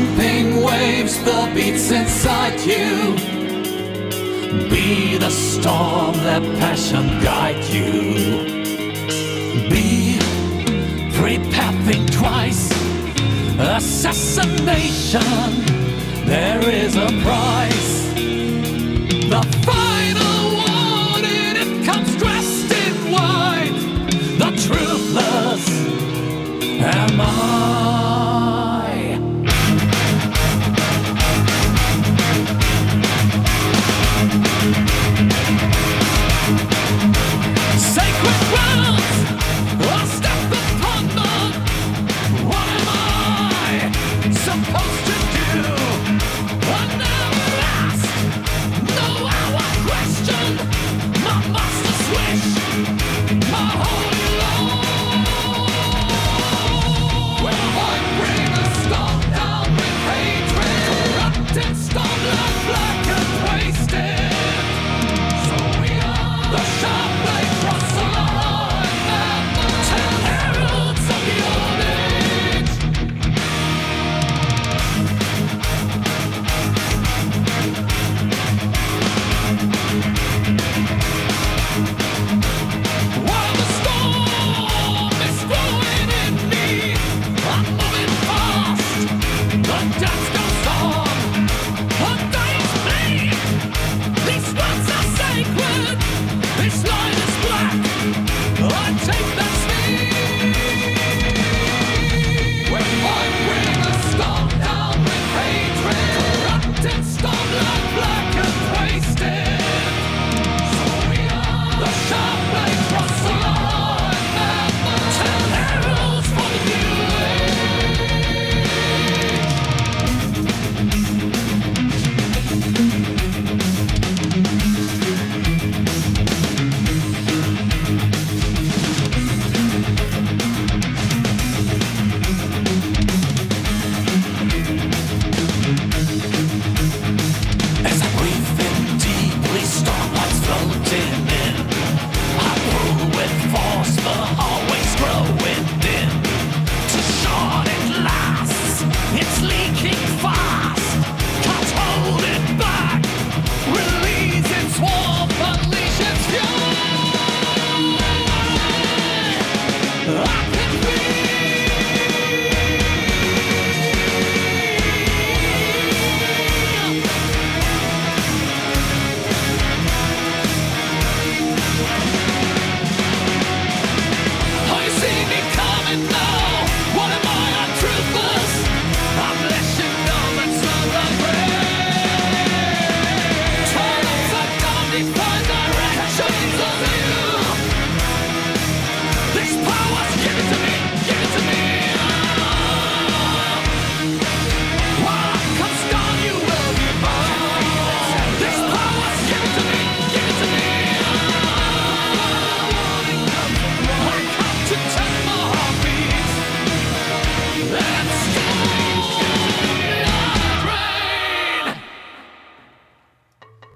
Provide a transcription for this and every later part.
Pumping waves, the beats inside you. Be the storm, let passion guide you. Be prepared, think twice. Assassination, there is a price. The final warning, it comes dressed in white. The truthless am I.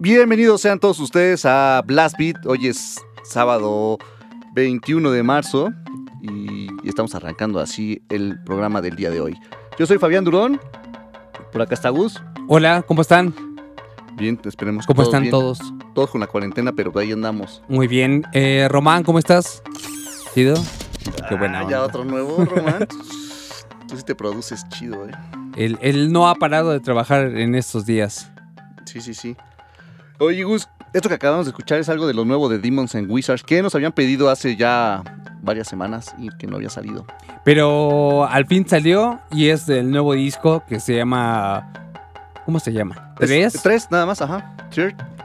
Bienvenidos sean todos ustedes a Blast Beat. Hoy es sábado 21 de marzo y estamos arrancando así el programa del día de hoy. Yo soy Fabián Durón. Por acá está Gus. Hola, ¿cómo están? Bien, esperemos que ¿Cómo todos están bien. todos? Todos con la cuarentena, pero ahí andamos. Muy bien. Eh, Román, ¿cómo estás? ¿Chido? Qué buena Ah, ya onda. otro nuevo, Román. Tú sí te produces chido, eh. Él, él no ha parado de trabajar en estos días. Sí, sí, sí. Oye, Gus, esto que acabamos de escuchar es algo de lo nuevo de Demons and Wizards que nos habían pedido hace ya varias semanas y que no había salido. Pero al fin salió y es del nuevo disco que se llama... ¿Cómo se llama? Es- ¿Tres? tres, nada más, ajá.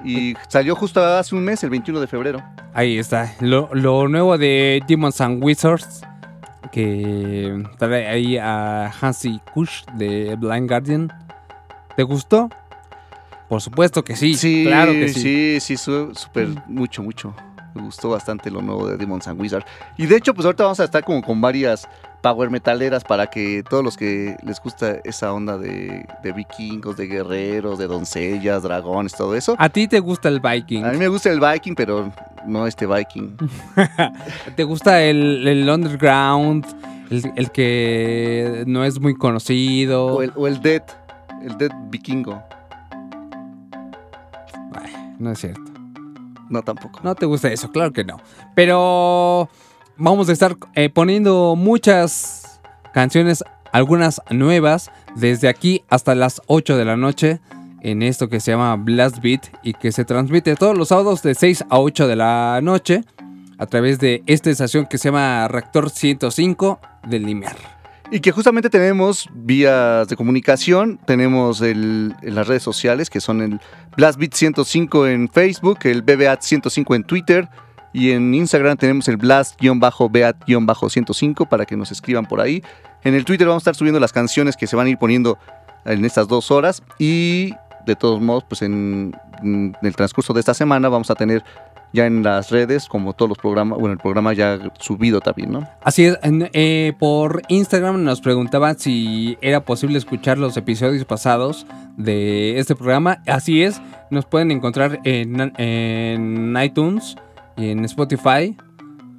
Y salió justo hace un mes, el 21 de febrero. Ahí está. Lo, lo nuevo de Demons and Wizards. Que trae ahí a Hansi Kush de Blind Guardian. ¿Te gustó? Por supuesto que sí, Sí, claro que sí. sí, sí, súper, mucho, mucho. Me gustó bastante lo nuevo de Demons and Wizards. Y de hecho, pues ahorita vamos a estar como con varias power metaleras para que todos los que les gusta esa onda de, de vikingos, de guerreros, de doncellas, dragones, todo eso. A ti te gusta el Viking, A mí me gusta el Viking, pero no este Viking. te gusta el, el underground, el, el que no es muy conocido. O el, o el Dead, el Dead vikingo. No es cierto. No, tampoco. No te gusta eso, claro que no. Pero vamos a estar eh, poniendo muchas canciones, algunas nuevas, desde aquí hasta las 8 de la noche en esto que se llama Blast Beat y que se transmite todos los sábados de 6 a 8 de la noche a través de esta estación que se llama Reactor 105 del Limer. Y que justamente tenemos vías de comunicación, tenemos el, en las redes sociales que son el BlastBeat 105 en Facebook, el BBAT 105 en Twitter y en Instagram tenemos el Blast-Beat-105 para que nos escriban por ahí. En el Twitter vamos a estar subiendo las canciones que se van a ir poniendo en estas dos horas y de todos modos pues en, en el transcurso de esta semana vamos a tener ya en las redes como todos los programas, bueno el programa ya subido también, ¿no? Así es, eh, por Instagram nos preguntaban si era posible escuchar los episodios pasados de este programa. Así es, nos pueden encontrar en, en iTunes y en Spotify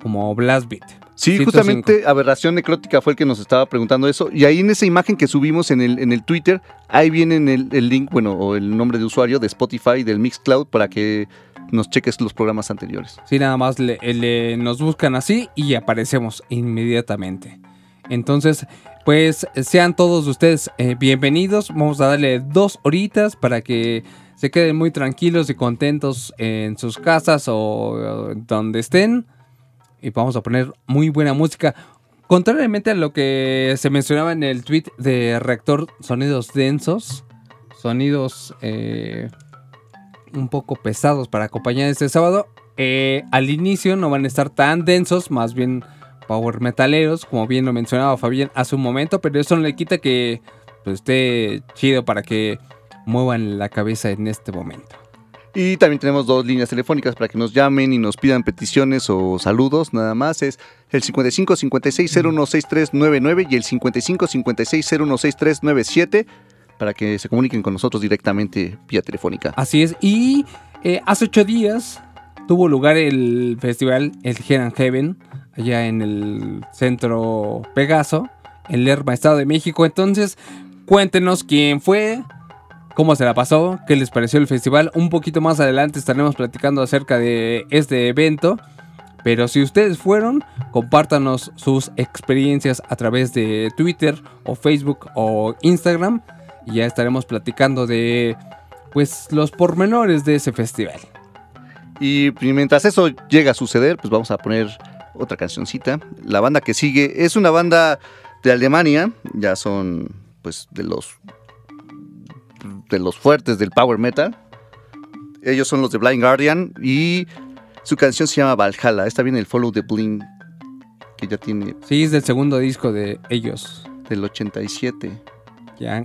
como Blast Beat. Sí, 105. justamente Aberración Necrótica fue el que nos estaba preguntando eso. Y ahí en esa imagen que subimos en el, en el Twitter, ahí viene el, el link, bueno, o el nombre de usuario de Spotify del Mixcloud para que nos cheques los programas anteriores. Sí, nada más le- nos buscan así y aparecemos inmediatamente. Entonces, pues sean todos ustedes eh, bienvenidos. Vamos a darle dos horitas para que se queden muy tranquilos y contentos en sus casas o donde estén. Y vamos a poner muy buena música. Contrariamente a lo que se mencionaba en el tweet de Reactor, sonidos densos, sonidos eh, un poco pesados para acompañar este sábado. Eh, al inicio no van a estar tan densos, más bien power metaleros, como bien lo mencionaba Fabián hace un momento, pero eso no le quita que pues, esté chido para que muevan la cabeza en este momento. Y también tenemos dos líneas telefónicas para que nos llamen y nos pidan peticiones o saludos, nada más. Es el 55 56 016399 y el 55 56 016397 para que se comuniquen con nosotros directamente vía telefónica. Así es, y eh, hace ocho días tuvo lugar el festival El Hell and Heaven, allá en el centro Pegaso, en Lerma, Estado de México. Entonces, cuéntenos quién fue, cómo se la pasó, qué les pareció el festival. Un poquito más adelante estaremos platicando acerca de este evento. Pero si ustedes fueron, compártanos sus experiencias a través de Twitter o Facebook o Instagram. Y ya estaremos platicando de pues los pormenores de ese festival. Y mientras eso llega a suceder, pues vamos a poner otra cancioncita. La banda que sigue es una banda de Alemania, ya son pues de los de los fuertes del power metal. Ellos son los de Blind Guardian y su canción se llama Valhalla. Esta viene el Follow the Bling que ya tiene Sí, es del segundo disco de ellos. del 87. Ya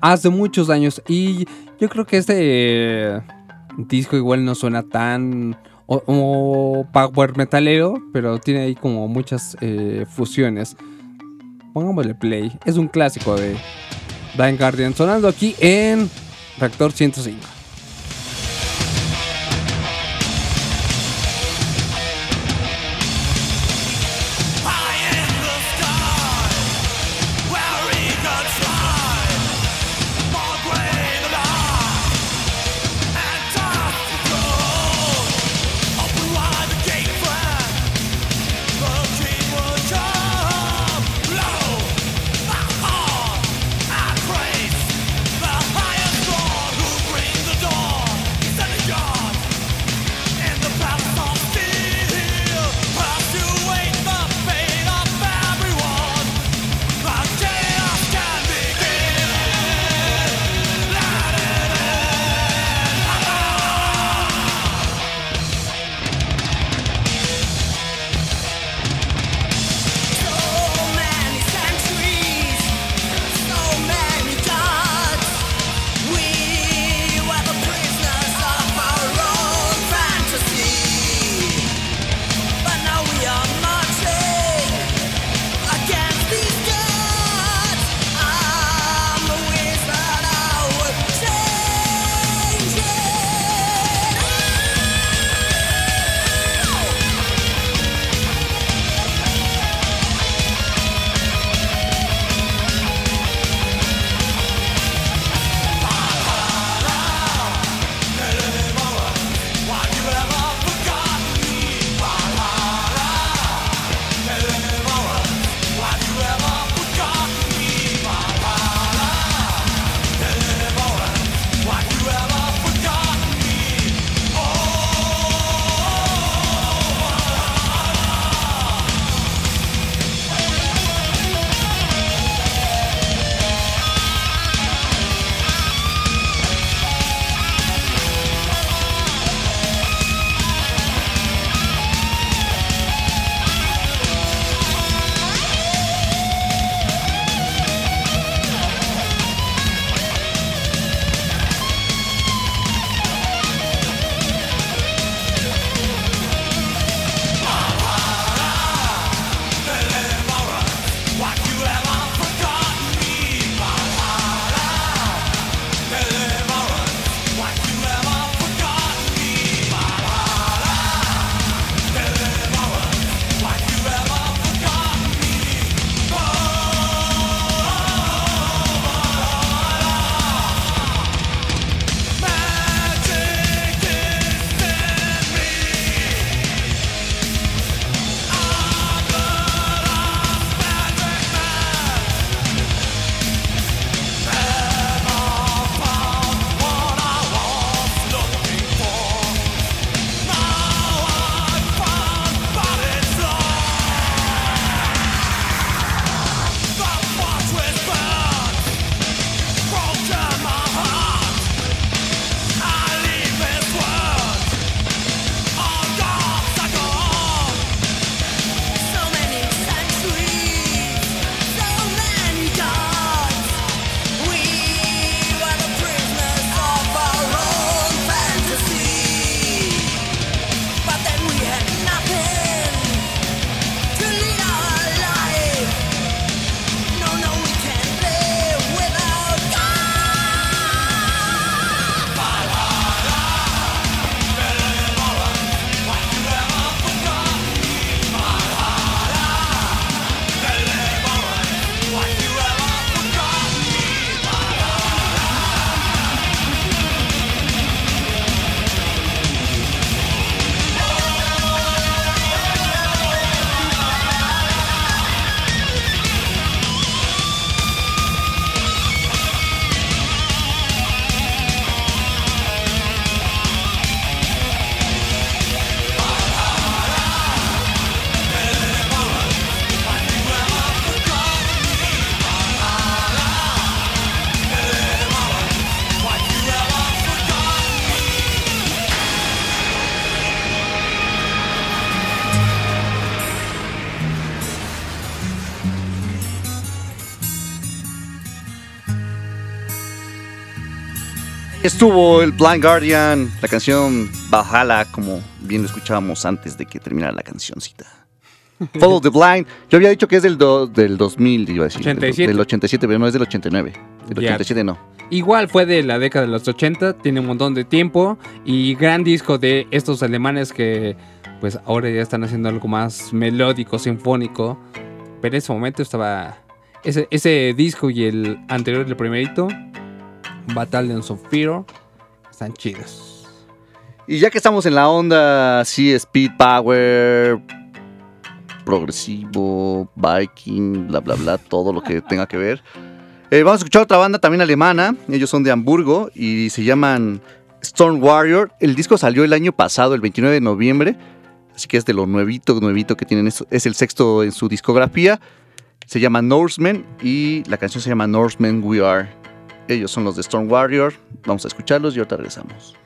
hace muchos años. Y yo creo que este disco igual no suena tan o power metalero, pero tiene ahí como muchas eh, fusiones. Pongámosle play. Es un clásico de Blind Guardian sonando aquí en Reactor 105. Estuvo el Blind Guardian, la canción Valhalla, como bien lo escuchábamos antes de que terminara la cancioncita. Follow the Blind. Yo había dicho que es del, do- del 2000, iba a decir. del- 87. Del 87, pero no es del 89. Del Ya. 87 no. Igual fue de la década de los 80, tiene un montón de tiempo y gran disco de estos alemanes que pues ahora ya están haciendo algo más melódico, sinfónico. Pero en ese momento estaba ese, ese disco y el anterior, el primerito, Battalions of Fear, están chidos. Y ya que estamos en la onda, sí, Speed Power, progresivo, Viking, bla, bla, bla, todo lo que tenga que ver. Eh, vamos a escuchar otra banda también alemana. Ellos son de Hamburgo y se llaman Storm Warrior. El disco salió el año pasado, el 29 de noviembre. Así que es de lo nuevito, nuevito que tienen. Es, es el sexto en su discografía. Se llama Norseman y la canción se llama Norseman We Are. Ellos son los de Storm Warrior. Vamos a escucharlos y ahorita regresamos.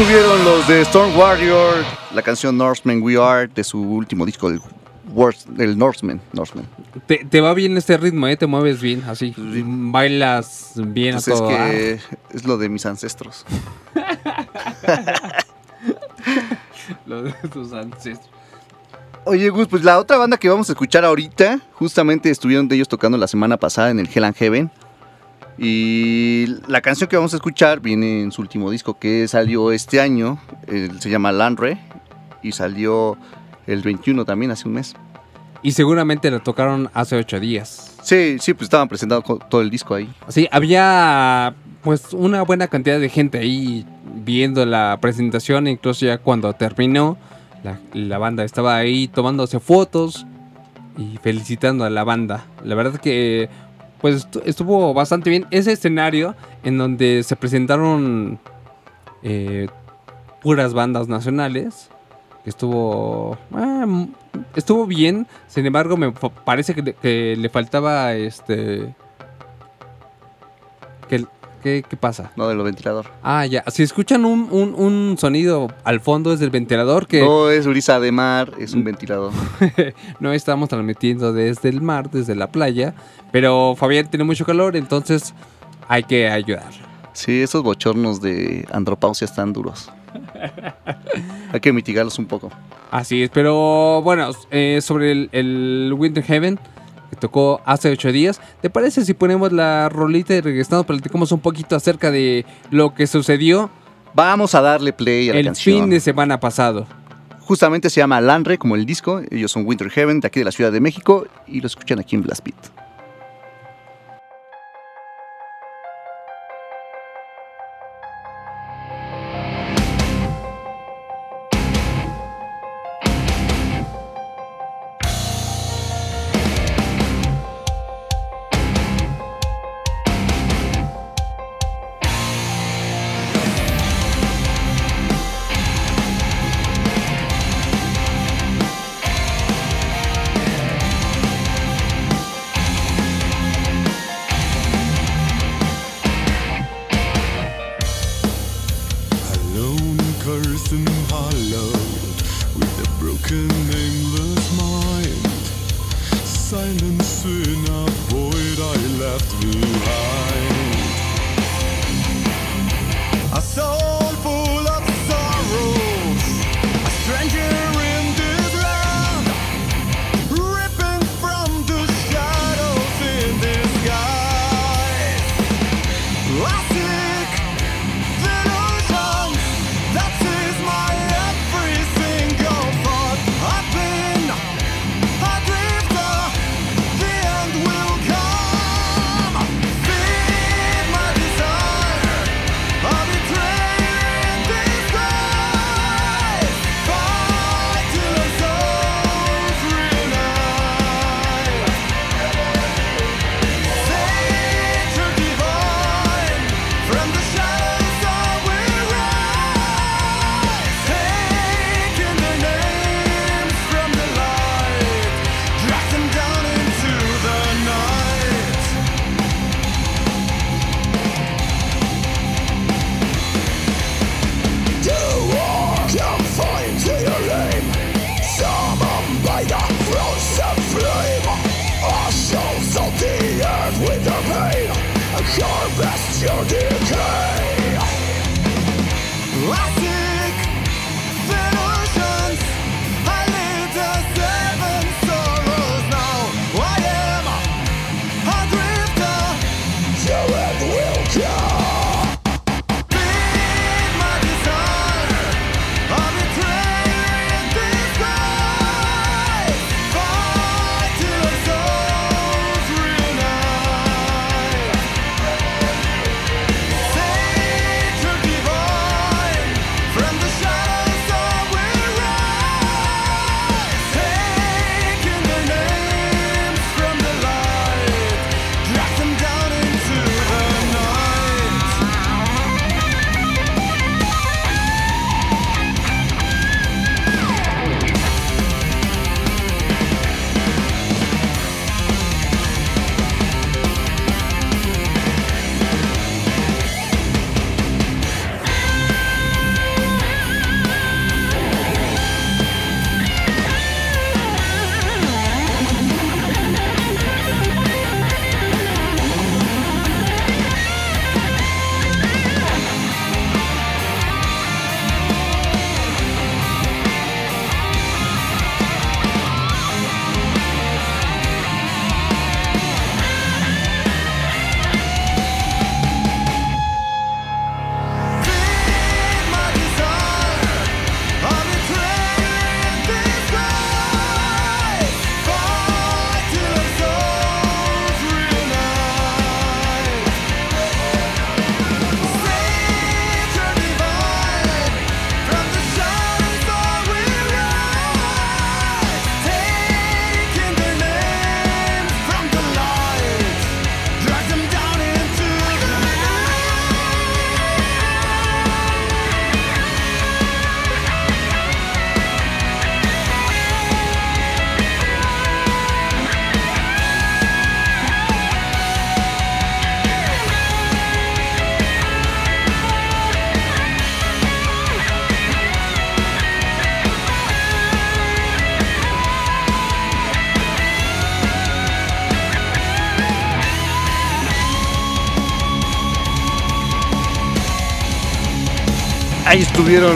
Estuvieron los de Storm Warrior, la canción Norseman We Are de su último disco, el, Wars- el Norseman. Norseman. Te, te va bien este ritmo, ¿eh? Te mueves bien, así. Bailas bien Pues a es todo. dar. que es lo de mis ancestros. Lo de tus ancestros. Oye, Gus, pues la otra banda que vamos a escuchar ahorita, justamente estuvieron de ellos tocando la semana pasada en el Hell and Heaven. Y la canción que vamos a escuchar viene en su último disco que salió este año, se llama Landre, y salió el 21 también, hace un mes. Y seguramente lo tocaron hace ocho días. Sí, sí, pues estaban presentando todo el disco ahí. Sí, había pues una buena cantidad de gente ahí viendo la presentación, incluso ya cuando terminó, la, la banda estaba ahí tomándose fotos y felicitando a la banda. La verdad que pues estu- estuvo bastante bien ese escenario en donde se presentaron eh, puras bandas nacionales. Estuvo ah, estuvo bien, sin embargo me parece que le, que le faltaba este que, ¿qué, qué pasa? No, de lo ventilador. Ah, ya. Si escuchan un, un- un sonido al fondo es del ventilador que No es brisa de mar, es un ventilador. no estamos transmitiendo desde el mar, desde la playa. Pero Fabián tiene mucho calor, entonces hay que ayudar. Sí, esos bochornos de andropausia están duros. Hay que mitigarlos un poco. Así es, pero bueno, eh, sobre el, el Winter Heaven que tocó hace ocho días, ¿te parece si ponemos la rolita y regresando platicamos un poquito acerca de lo que sucedió Vamos a darle play a la el canción. fin de semana pasado? Justamente se llama Landre, como el disco. Ellos son Winter Heaven, de aquí de la Ciudad de México, y lo escuchan aquí en Blast Beat.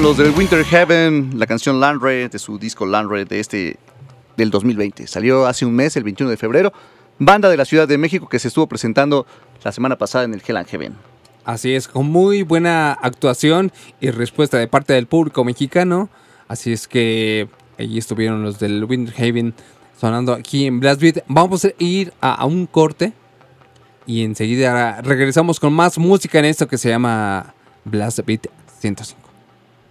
Los del Winter Heaven, la canción Land Red de su disco Land Red de este del 2020. Salió hace un mes, el 21 de febrero. Banda de la Ciudad de México que se estuvo presentando la semana pasada en el Hell and Heaven. Así es, con muy buena actuación y respuesta de parte del público mexicano. Así es que allí estuvieron los del Windhaven sonando aquí en Blast Beat. Vamos a ir a, a un corte y enseguida regresamos con más música en esto que se llama Blast Beat 105.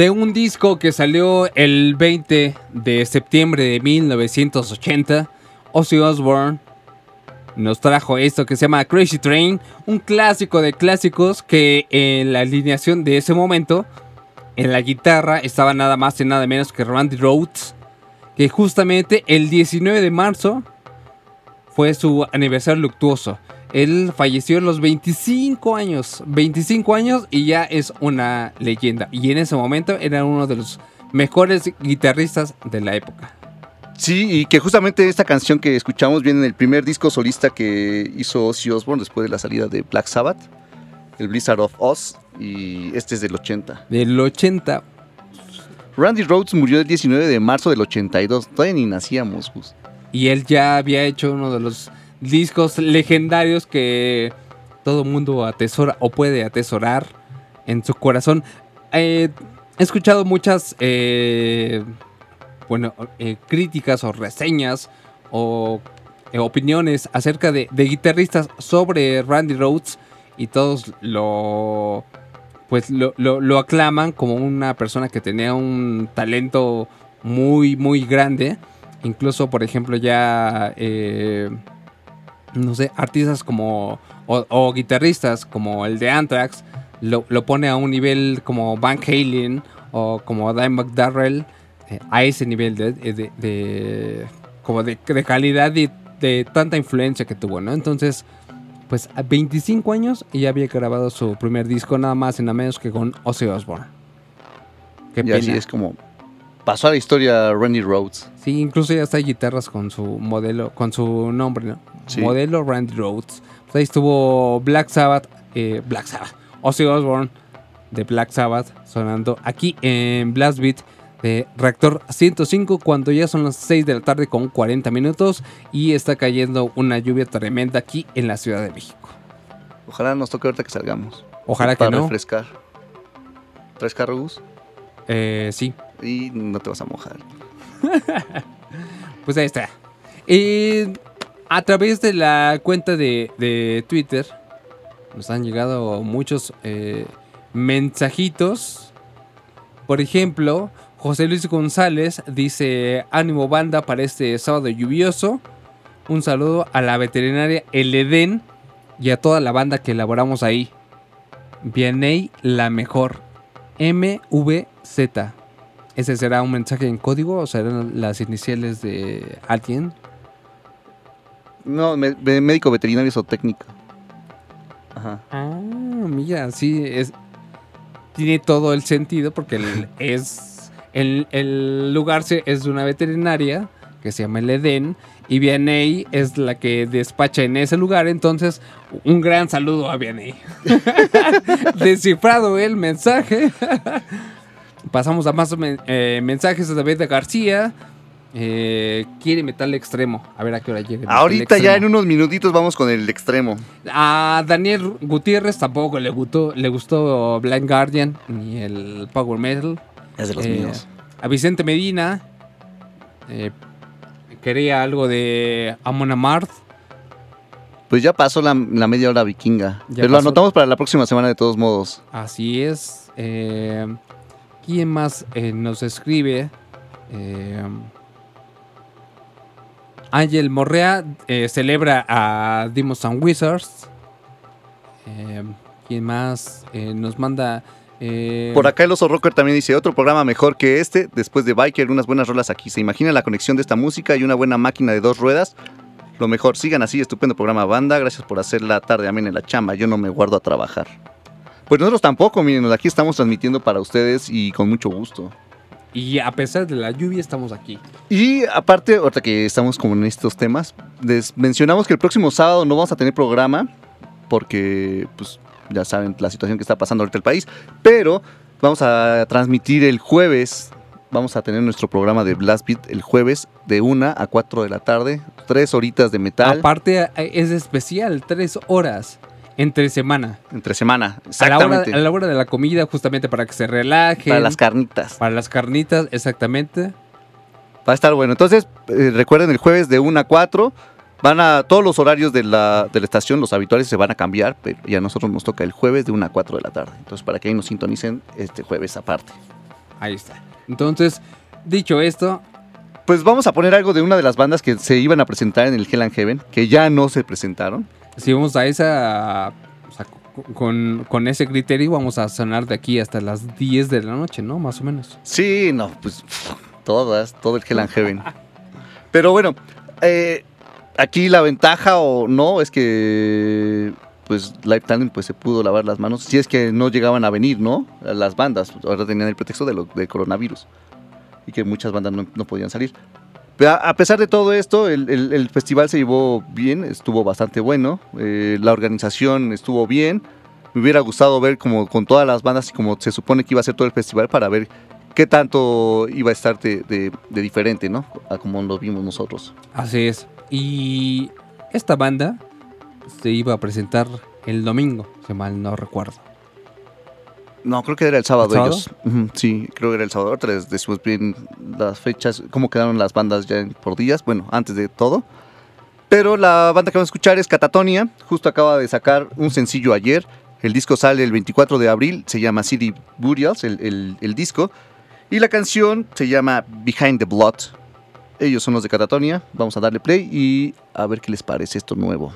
De un disco que salió el 20 de septiembre de 1980, Ozzy Osbourne nos trajo esto que se llama Crazy Train, un clásico de clásicos que en la alineación de ese momento, en la guitarra, estaba nada más y nada menos que Randy Rhoads, que justamente el 19 de marzo fue su aniversario luctuoso. Él falleció a los 25 años, 25 años y ya es una leyenda. Y en ese momento era uno de los mejores guitarristas de la época. Sí, y que justamente esta canción que escuchamos viene en el primer disco solista que hizo Ozzy Osbourne después de la salida de Black Sabbath, el Blizzard of Oz, y este es del 80. Del 80, Randy Rhoads murió el 19 de marzo del 82, todavía ni nacíamos, Gus. y él ya había hecho uno de los discos legendarios que todo mundo atesora o puede atesorar en su corazón. Eh, he escuchado muchas eh, bueno, eh, críticas o reseñas o eh, opiniones acerca de, de guitarristas sobre Randy Rhoads y todos lo pues lo, lo- lo aclaman como una persona que tenía un talento muy muy grande incluso por ejemplo ya eh, no sé artistas como o, o guitarristas como el de Anthrax lo, lo pone a un nivel como Van Halen o como Dimebag Darrell eh, a ese nivel de, de- de- como de, de calidad y de tanta influencia que tuvo, ¿no? Entonces, pues a 25 años y ya había grabado su primer disco nada más y nada menos que con Ozzy Osbourne. Qué y pena. así es como pasó a la historia Randy Rhoads. Sí, incluso ya está hay guitarras con su modelo, con su nombre, ¿no? Sí. Modelo Randy Rhoads. Pues ahí estuvo Black Sabbath, eh, Black Sabbath, Ozzy Osbourne de Black Sabbath sonando aquí en Blast Beat de Reactor 105 cuando ya son las 6 de la tarde con 40 minutos y está cayendo una lluvia tremenda aquí en la Ciudad de México. Ojalá nos toque ahorita que salgamos. Ojalá que para no. refrescar. ¿Traes carro, Gus? Eh, sí, Y no te vas a mojar. Pues ahí está. Eh, a través de la cuenta de, de Twitter nos han llegado muchos eh, mensajitos. Por ejemplo, José Luis González dice, ánimo banda para este sábado lluvioso. Un saludo a la veterinaria El Edén y a toda la banda que elaboramos ahí. Vianey la mejor. MVZ. ¿Ese será un mensaje en código o serán las iniciales de alguien? No, me- médico veterinario o técnica. Ajá. Ah, mira, sí, es, tiene todo el sentido porque el, es el, el lugar se- es de una veterinaria que se llama el Edén y Vianey es la que despacha en ese lugar, entonces un gran saludo a Vianey. Descifrado el mensaje. Pasamos a más eh, mensajes de David García. Eh, quiere metal extremo. A ver a qué hora llega. Ahorita ya en unos minutitos vamos con el extremo. A Daniel Gutiérrez tampoco le gustó, le gustó Blind Guardian ni el Power Metal. Es de los Eh, míos. A Vicente Medina eh, quería algo de Amon Amarth. Pues ya pasó la, la media hora vikinga. Ya Pero lo anotamos para la próxima semana de todos modos. Así es. Eh, ¿Quién más eh, nos escribe? Eh, Ángel Morrea eh, celebra a Demons and Wizards. Eh, ¿Quién más eh, nos manda? eh, Por acá el oso rocker también dice otro programa mejor que este. Después de Biker, unas buenas rolas aquí. ¿Se imagina la conexión de esta música y una buena máquina de dos ruedas? Lo mejor, sigan así, estupendo programa banda. Gracias por hacer la tarde amén en la chamba. Yo no me guardo a trabajar. Pues nosotros tampoco, miren, aquí estamos transmitiendo para ustedes y con mucho gusto. Y a pesar de la lluvia estamos aquí. Y aparte, ahorita que estamos como en estos temas, les mencionamos que el próximo sábado no vamos a tener programa porque, pues, ya saben la situación que está pasando ahorita el país, pero vamos a transmitir el jueves, vamos a tener nuestro programa de Blast Beat el jueves de 1 a 4 de la tarde, tres horitas de metal Aparte eh, es especial, tres horas entre semana. entre semana, A la, hora, exactamente, a la hora de la comida, justamente para que se relajen. para las carnitas. para las carnitas, exactamente. Va a estar bueno. Entonces, eh, recuerden, el jueves de 1 a 4 van a todos los horarios de la, de la estación, los habituales se van a cambiar, pero ya a nosotros nos toca el jueves de 1 a 4 de la tarde. Entonces, para que ahí nos sintonicen este jueves aparte. Ahí está. Entonces, dicho esto, Pues vamos a poner algo de una de las bandas que se iban a presentar en el Hell and Heaven, que ya no se presentaron. Si vamos a esa. con, con ese criterio, vamos a sonar de aquí hasta las 10 de la noche, ¿no? Más o menos. Sí, no, pues todas, todo el Hell and Heaven. Pero bueno, eh, aquí la ventaja o no es que pues Live Talent pues se pudo lavar las manos. Si es que no llegaban a venir, ¿no? Las bandas, ahora tenían el pretexto de lo, del coronavirus y que muchas bandas no podían salir. A, pesar de todo esto, el, festival se llevó bien, estuvo bastante bueno, eh, la organización estuvo bien. Me hubiera gustado ver como con todas las bandas y como se supone que iba a ser todo el festival para ver qué tanto iba a estar de, de- de diferente, ¿no? A como lo vimos nosotros. Así es. Y esta banda se iba a presentar el domingo, si mal no recuerdo. No, creo que era el sábado, ¿El sábado? ellos. Sí, creo que era el sábado. Ahorita les decimos bien las fechas, cómo quedaron las bandas ya por días, bueno, antes de todo. Pero la banda que vamos a escuchar es Catatonia, justo acaba de sacar un sencillo ayer. El disco sale el 24 de abril, se llama City Burials, el, el- el disco. Y la canción se llama Behind the Blood. Ellos son los de Catatonia, vamos a darle play y a ver qué les parece esto nuevo.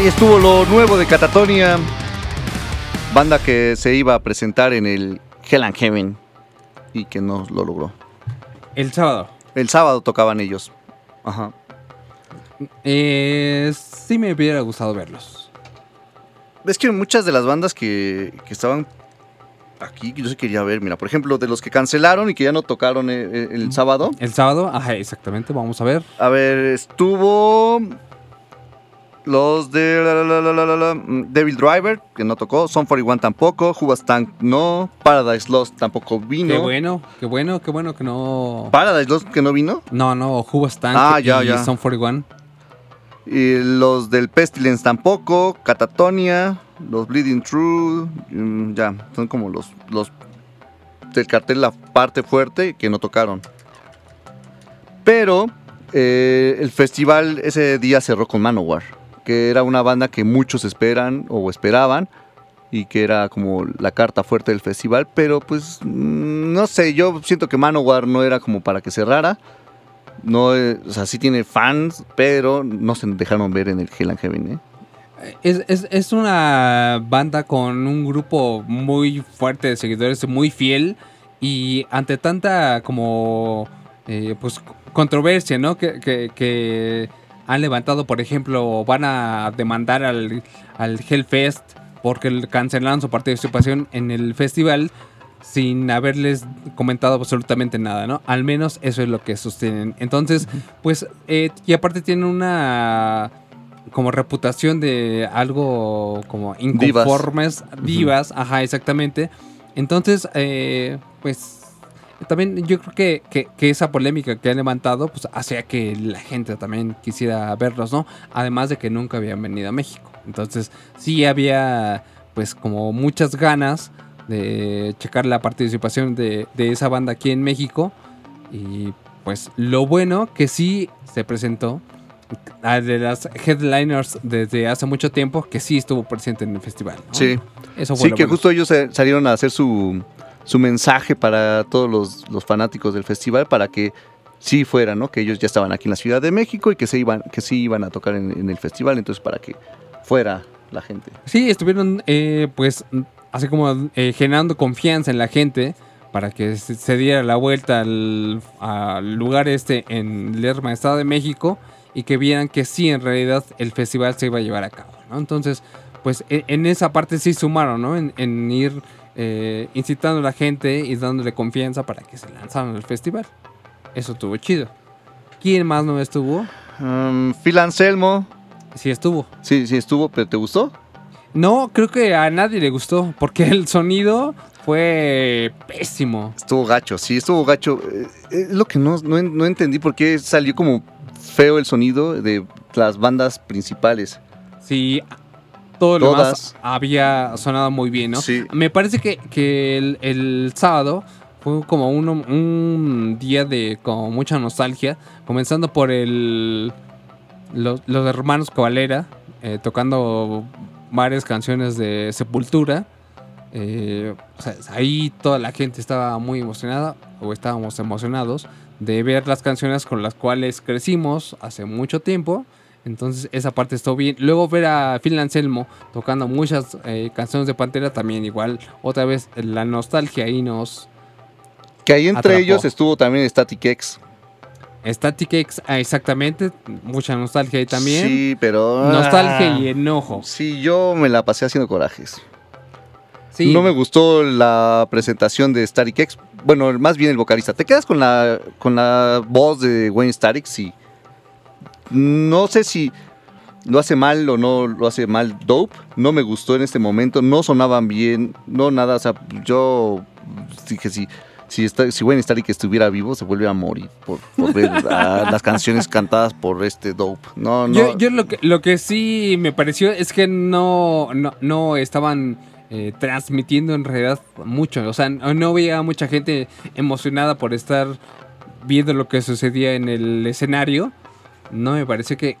Ahí estuvo lo nuevo de Catatonia, banda que se iba a presentar en el Hell and Heaven y que no lo logró. El sábado. El sábado tocaban ellos. Ajá. Eh, sí me hubiera gustado verlos. Es que muchas de las bandas que, que estaban aquí, yo sí quería ver, mira, por ejemplo, de los que cancelaron y que ya no tocaron el, el- el sábado. El sábado, ajá, exactamente, vamos a ver. A ver, estuvo los de la, la, la, mm, Devil Driver, que no tocó, Son 41 tampoco, Hubas Tank no, Paradise Lost tampoco vino. Qué bueno, qué bueno, qué bueno que no... Paradise Lost que no vino. No, no, Hubas Tank Ah, ya, y ya. Son 41. Y los del Pestilence tampoco, Catatonia, los Bleeding True, mm, ya, son como los, los del cartel la parte fuerte que no tocaron. Pero eh, el festival ese día cerró con Manowar, que era una banda que muchos esperan o esperaban y que era como la carta fuerte del festival, pero pues mm, no sé, yo siento que Manowar no era como para que cerrara. No, eh, o sea, sí tiene fans, pero no se dejaron ver en el Hell and Heaven, ¿eh? Es, es- es una banda con un grupo muy fuerte de seguidores, muy fiel y ante tanta como eh, pues controversia, ¿no? Que, que- que han levantado, por ejemplo, van a demandar al, al Hellfest porque cancelaron su participación en el festival sin haberles comentado absolutamente nada, ¿no? Al menos eso es lo que sostienen. Entonces, pues, eh, y aparte tienen una como reputación de algo como inconformes, divas, ajá, exactamente. Entonces, eh, pues, también yo creo que, que- que esa polémica que han levantado, pues, hacía que la gente también quisiera verlos, ¿no? Además de que nunca habían venido a México. Entonces, sí había, pues, como muchas ganas de checar la participación de, de esa banda aquí en México. Y, pues, lo bueno que sí se presentó de las headliners desde hace mucho tiempo que sí estuvo presente en el festival. ¿no? Sí. Eso fue Sí, que bueno. justo ellos salieron a hacer su, su mensaje para todos los, los fanáticos del festival para que sí fueran, ¿no? Que ellos ya estaban aquí en la Ciudad de México y que, se iban, que sí iban a tocar en, el festival, entonces para que fuera la gente. Sí, estuvieron eh, pues así como eh, generando confianza en la gente para que se, diera la vuelta al, lugar este en Lerma, Estado de México y que vieran que sí, en realidad el festival se iba a llevar a cabo. Entonces, pues e- en esa parte sí sumaron, ¿no? En ir eh, incitando a la gente y dándole confianza para que se lanzaran al festival. Eso estuvo chido. ¿Quién más no estuvo? Um, Phil Anselmo, Sí estuvo. sí, sí estuvo, pero ¿te gustó? No, creo que a nadie le gustó, porque el sonido fue pésimo. Estuvo gacho, sí, estuvo gacho. Eh, Es lo que no, no, no entendí por qué salió como feo el sonido de las bandas principales. Sí, todo lo Todas. demás había sonado muy bien, ¿no? Sí. Me parece que, que el, el sábado fue como un, un día de como mucha nostalgia, comenzando por el los, los hermanos Covalera eh, tocando varias canciones de Sepultura. Eh, o sea, ahí toda la gente estaba muy emocionada, o estábamos emocionados, de ver las canciones con las cuales crecimos hace mucho tiempo. Entonces esa parte estuvo bien. Luego ver a Phil Anselmo tocando muchas eh, canciones de Pantera también igual. Otra vez la nostalgia ahí nos... Que ahí entre Atrapó. ellos estuvo también Static X. Static X, ah, exactamente. Mucha nostalgia ahí también. Sí, pero... Nostalgia ah, y enojo. Sí, yo me la pasé haciendo corajes. Sí. No me gustó la presentación de Static X. Bueno, más bien el vocalista. ¿Te quedas con la, con la voz de Wayne Static? Sí. No sé si lo hace mal o no lo hace mal Dope. No me gustó en este momento. No sonaban bien. No nada. O sea, yo dije si, si, está, si Wayne Static estuviera vivo, se vuelve a morir por, por ver a las canciones cantadas por este Dope. No, no. Yo, yo lo, que, lo que sí me pareció es que no, no, no estaban eh, transmitiendo en realidad mucho. O sea, no, no veía mucha gente emocionada por estar viendo lo que sucedía en el escenario. No me pareció que,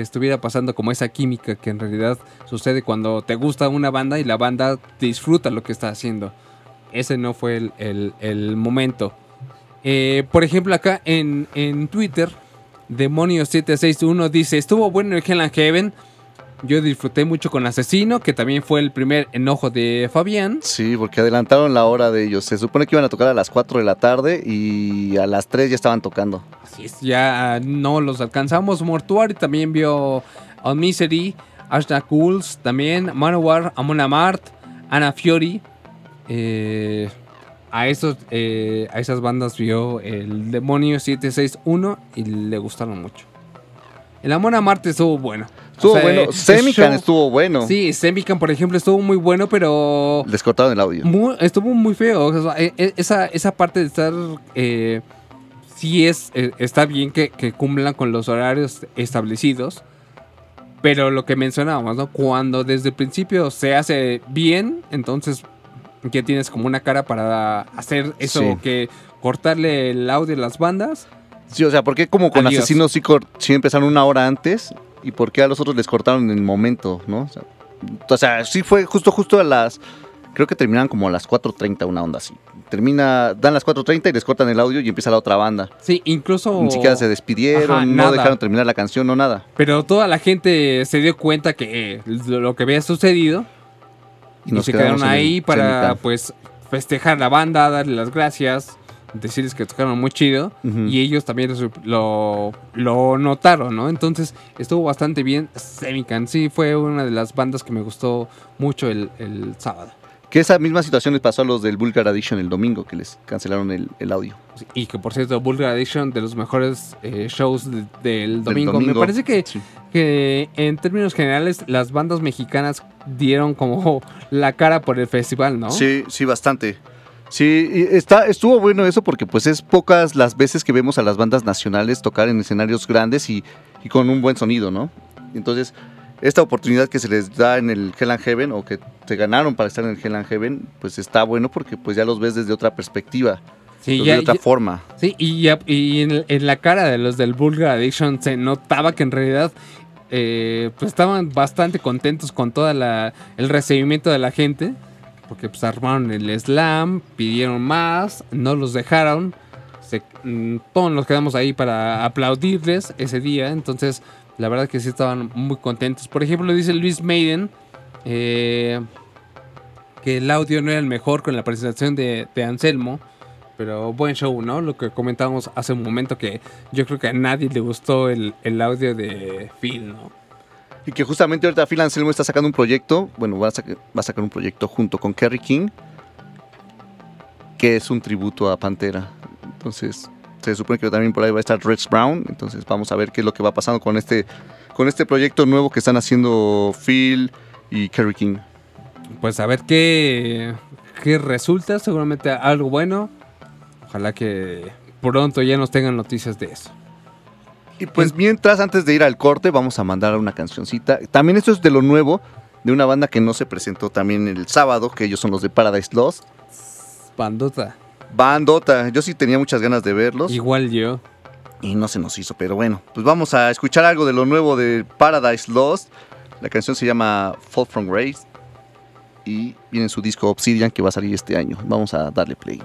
estuviera pasando como esa química que en realidad sucede cuando te gusta una banda y la banda disfruta lo que está haciendo. Ese no fue el momento. Eh, por ejemplo, acá en, en Twitter, Demonio761 dice: Estuvo bueno el Hell and Heaven, Yo disfruté mucho con Asesino, que también fue el primer enojo de Fabián. Sí, porque adelantaron la hora de ellos. Se supone que iban a tocar a las 4 de la tarde y a las 3 ya estaban tocando. Así es, ya ah, no los alcanzamos. Mortuary también vio On Misery, Ashna Cools, también Manowar, Amon Amart, Ana Fiori. Eh, a, esos, eh, a esas bandas vio el Demonio 761 y le gustaron mucho. El Amon Amart estuvo bueno. Estuvo O sea, bueno. el Semican estuvo bueno. Sí, Semican, por ejemplo, estuvo muy bueno, pero Les cortaron el audio. muy- estuvo muy feo. O sea, e- e- esa, esa parte de estar. Eh, sí es, eh, está bien que, que cumplan con los horarios establecidos. Pero lo que mencionábamos, ¿no? Cuando desde el principio se hace bien, entonces ya tienes como una cara para hacer eso Sí. que cortarle el audio a las bandas. Sí, o sea, ¿por qué como con Adiós. Asesinos sí, sí empezaron una hora antes? ¿Y por qué a los otros les cortaron en el momento, no? O sea, o sea, sí fue justo, justo a las... Creo que terminaban como a las 4.30, una onda así. Termina, dan las 4.30 y les cortan el audio y empieza la otra banda. Sí, incluso. Ni siquiera se despidieron, Ajá, no dejaron terminar la canción, no nada. Pero toda la gente se dio cuenta que eh, lo que había sucedido Y Y, nos se quedaron ahí para pues festejar la banda, darle las gracias, decirles que tocaron muy chido. Y ellos también lo, lo, notaron, ¿no? Entonces estuvo bastante bien. Semican, sí, fue una de las bandas que me gustó mucho el, el sábado. Que esa misma situación les pasó a los del Vulgar Addiction el domingo, que les cancelaron el, el audio. Y que por cierto, Vulgar Addiction, de los mejores eh, shows de- del, domingo. domingo. Me parece que, Sí. que en términos generales las bandas mexicanas dieron como la cara por el festival, ¿no? Sí, sí, bastante. Sí, y está, estuvo bueno eso porque pues es pocas las veces que vemos a las bandas nacionales tocar en escenarios grandes y, y con un buen sonido, ¿no? Entonces, esta oportunidad que se les da en el Hell and Heaven o que se ganaron para estar en el Hell and Heaven, pues está bueno porque pues ya los ves desde otra perspectiva, Sí, ya- de otra ya- forma. Sí, y, ya- y en, en la cara de los del Vulgar Addiction se notaba que en realidad eh, pues estaban bastante contentos con todo el recibimiento de la gente. Porque pues armaron el slam, pidieron más, no los dejaron. Mm, todos nos quedamos ahí para aplaudirles ese día. Entonces, la verdad que sí estaban muy contentos. Por ejemplo, dice Luis Maiden eh, que el audio no era el mejor con la presentación de, Anselmo. Pero buen show, ¿no? Lo que comentábamos hace un momento que yo creo que a nadie le gustó el audio de Phil, ¿no? Y que justamente ahorita Phil Anselmo está sacando un proyecto, bueno, va a, sacar un proyecto junto con Kerry King, que es un tributo a Pantera. Entonces, se supone que también por ahí va a estar Rex Brown, entonces vamos a ver qué es lo que va pasando con este, con este proyecto nuevo que están haciendo Phil y Kerry King. Pues a ver qué, qué resulta, seguramente algo bueno. Ojalá que pronto ya nos tengan noticias de eso. Y pues mientras, antes de ir al corte, vamos a mandar una cancioncita. También esto es de lo nuevo, de una banda que no se presentó también el sábado, que ellos son los de Paradise Lost. Bandota. Bandota, yo sí tenía muchas ganas de verlos. Igual yo. Y no se nos hizo, pero bueno, pues vamos a escuchar algo de lo nuevo de Paradise Lost. La canción se llama Fall from Grace y viene en su disco Obsidian que va a salir este año. Vamos a darle play.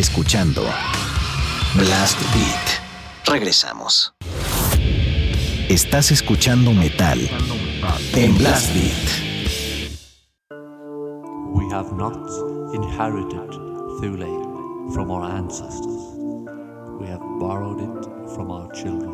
Escuchando Blast Beat. Regresamos. Estás escuchando metal en Blast Beat. We have not inherited Thule from our ancestors. We have borrowed it from our children.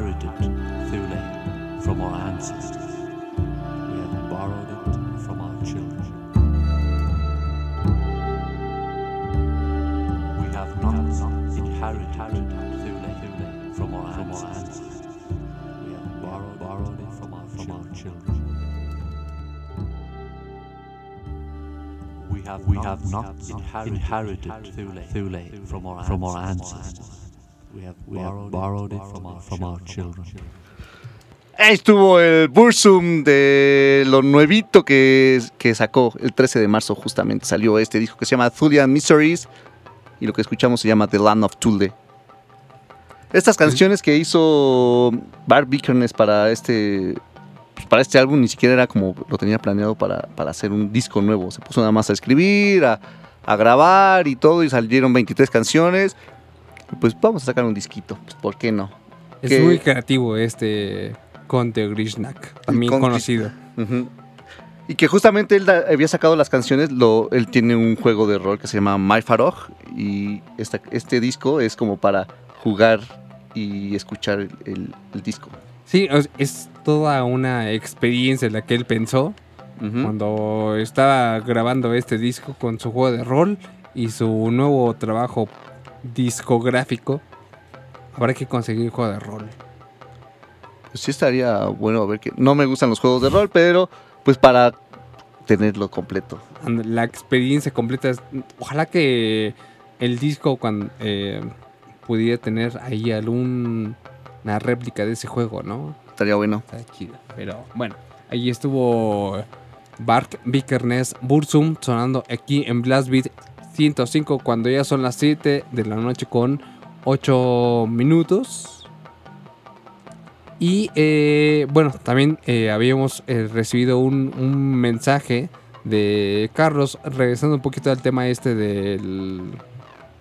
Inherited Thule from our ancestors. We have borrowed it from our children. We have not inherited Thule from our ancestors. We have borrowed, borrowed it from our, from our children. We have, we have not inherited from our, from our ancestors. We have, we have borrowed it from our, from our children. Ahí estuvo el Bursum de lo nuevito que, que sacó el 13 de marzo, justamente salió este disco que se llama Thulian Mysteries y lo que escuchamos se llama The Land of Thule. Estas canciones que hizo Bart Vikernes para este pues, para este álbum ni siquiera era como lo tenía planeado para, para hacer un disco nuevo. Se puso nada más a escribir, a, a grabar y todo y salieron 23 canciones. Pues vamos a sacar un disquito, pues, ¿por qué no? Es que- muy creativo este Conte Grishnak, también Conte. conocido. Y que justamente él da- había sacado las canciones, lo, él tiene un juego de rol que se llama My Farog y esta- este disco es como para jugar y escuchar el, el- el disco. Sí, es toda una experiencia la que él pensó cuando estaba grabando este disco con su juego de rol y su nuevo trabajo discográfico. Habrá que conseguir juego de rol. Pues sí estaría bueno ver que no me gustan los juegos de rol, pero pues para tenerlo completo. La experiencia completa es. Ojalá que el disco cuando eh, pudiera tener ahí algún una réplica de ese juego, ¿no? Estaría bueno. Está chido. Pero bueno, ahí estuvo Bark Vikernes Bursum sonando aquí en Blast Beat 105 cuando ya son las 7 de la noche con 8 minutos. Y eh, bueno, también eh, habíamos eh, recibido un, mensaje de Carlos, regresando un poquito al tema este del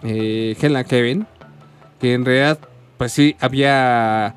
Hella Kevin, que en realidad, pues sí, había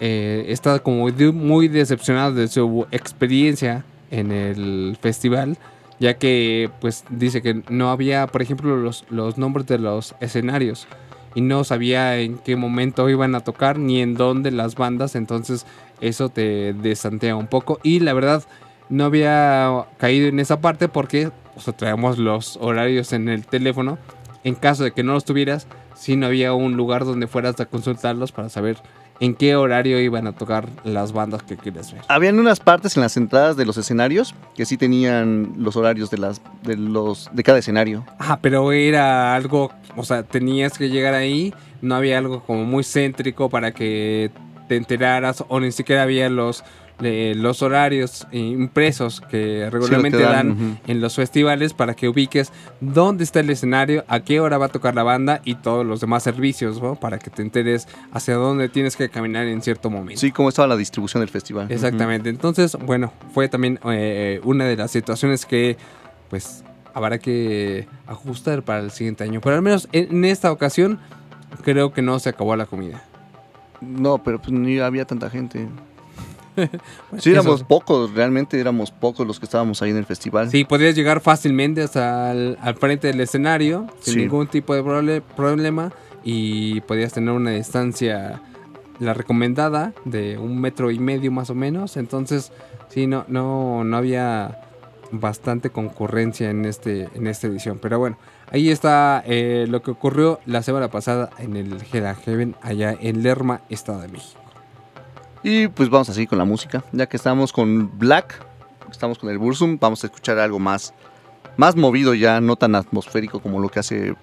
estado como muy decepcionado de su experiencia en el festival, ya que pues dice que no había, por ejemplo, los, los nombres de los escenarios y no sabía en qué momento iban a tocar ni en dónde las bandas, entonces eso te desantea un poco y la verdad no había caído en esa parte porque o sea, traemos los horarios en el teléfono. En caso de que no los tuvieras, si no había un lugar donde fueras a consultarlos para saber en qué horario iban a tocar las bandas que quieres ver. Habían unas partes en las entradas de los escenarios que sí tenían los horarios de las de los de cada escenario. Ah, pero era algo, o sea, tenías que llegar ahí, no había algo como muy céntrico para que te enteraras o ni siquiera había los los horarios impresos que regularmente te dan, en los festivales para que ubiques dónde está el escenario, a qué hora va a tocar la banda y todos los demás servicios, ¿no? Para que te enteres hacia dónde tienes que caminar en cierto momento. Sí, cómo estaba la distribución del festival. Exactamente. Entonces, bueno, fue también eh, una de las situaciones que, pues, habrá que ajustar para el siguiente año. Pero al menos en, esta ocasión, creo que no se acabó la comida. No, pero pues ni había tanta gente. Sí, éramos eso- pocos, realmente éramos pocos los que estábamos ahí en el festival. Sí, podías llegar fácilmente hasta el, al frente del escenario sin Sí. ningún tipo de problema y podías tener una distancia, la recomendada, de un metro y medio más o menos. Entonces, sí, no, no, no había bastante concurrencia en, este, en esta edición. Pero bueno, ahí está eh, lo que ocurrió la semana pasada en el Hell Heaven, allá en Lerma, Estado de México. Y pues vamos así con la música. Ya que estamos con Black, estamos con el Bursum, vamos a escuchar algo más, más movido ya, no tan atmosférico como lo que hace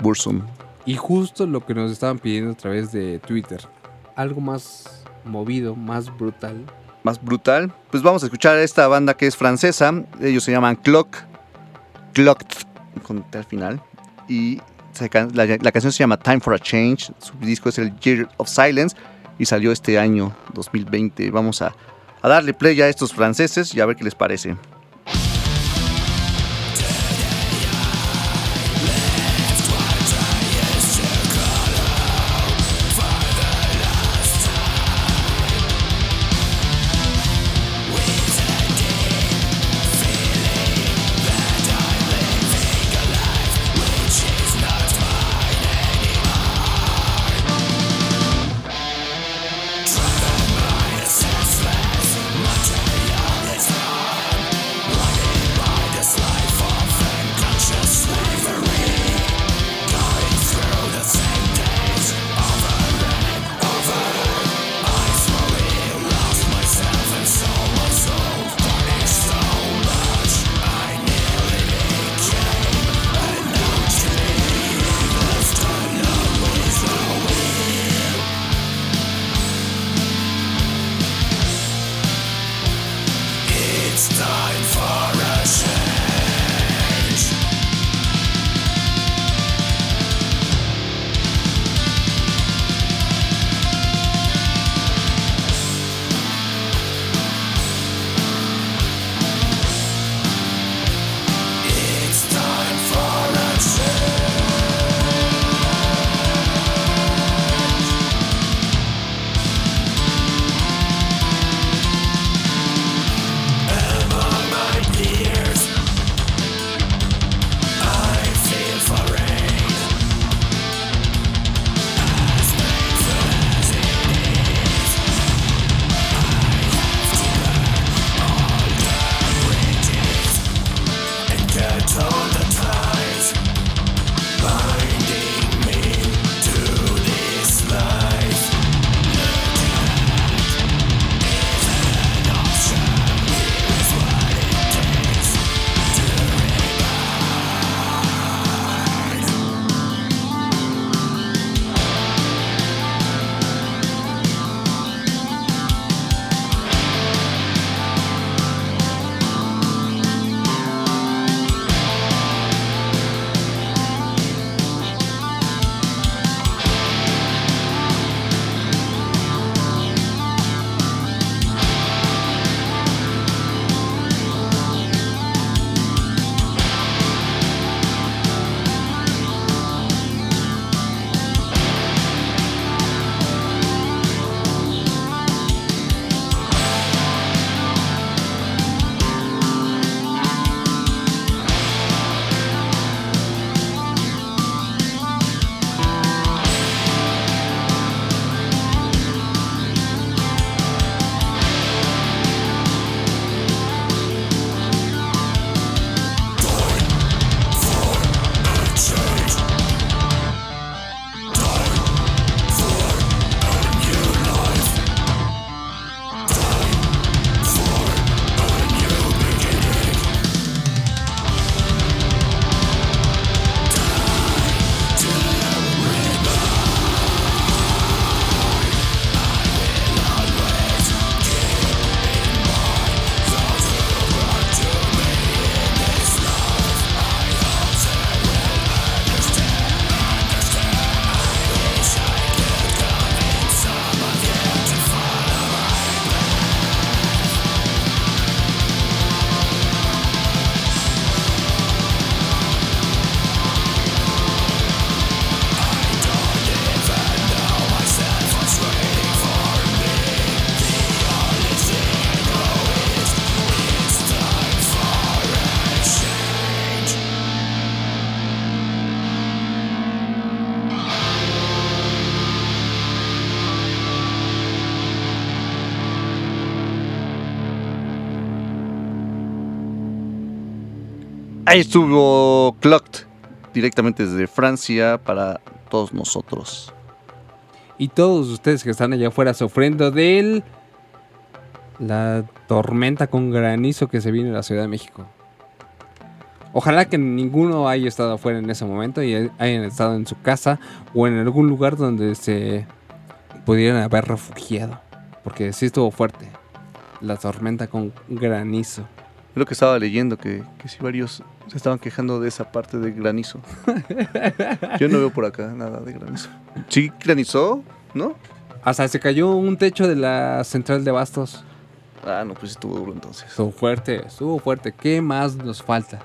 Bursum. Y justo lo que nos estaban pidiendo a través de Twitter. Algo más movido, más brutal. Más brutal. Pues vamos a escuchar a esta banda que es francesa. Ellos se llaman Clock. Clocked, con T al final. Y la canción se llama Time for a Change. Su disco es el Year of Silence y salió este año 2020. Vamos a, a darle play a estos franceses y a ver qué les parece. Ahí estuvo Clocked, directamente desde Francia para todos nosotros. Y todos ustedes que están allá afuera sufriendo de la tormenta con granizo que se viene en la Ciudad de México. Ojalá que ninguno haya estado afuera en ese momento y hayan estado en su casa o en algún lugar donde se pudieran haber refugiado. Porque sí estuvo fuerte. La tormenta con granizo. Es lo que estaba leyendo, que, que sí varios se estaban quejando de esa parte de granizo. Yo no veo por acá nada de granizo. ¿Sí granizó? ¿No? Hasta se cayó un techo de la central de Bastos. Ah, no, pues estuvo duro entonces. Estuvo fuerte, estuvo fuerte. ¿Qué más nos falta?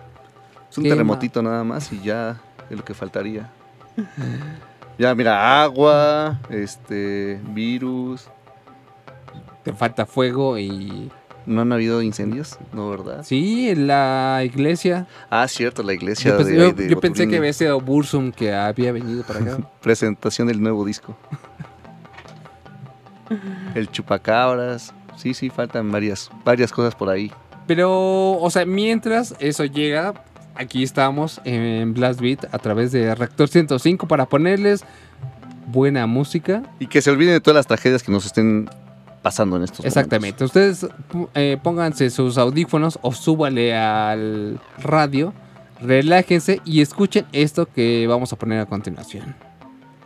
Es un ¿Qué terremotito nada más y ya es lo que faltaría. Ya, mira, agua, este, virus. Te falta fuego y... ¿No han habido incendios? ¿No, verdad? Sí, en la iglesia. Ah, cierto, la iglesia Yo, pensé, de, yo- de yo pensé que había sido Bursum que había venido para acá. Presentación del nuevo disco. El chupacabras. Sí, sí, faltan varias, varias cosas por ahí. Pero, o sea, mientras eso llega, aquí estamos en Blast Beat a través de Reactor 105 para ponerles buena música. Y que se olviden de todas las tragedias que nos estén pasando en estos Exactamente. Ustedes eh, pónganse sus audífonos o súbale al radio, relájense y escuchen esto que vamos a poner a continuación. momentos.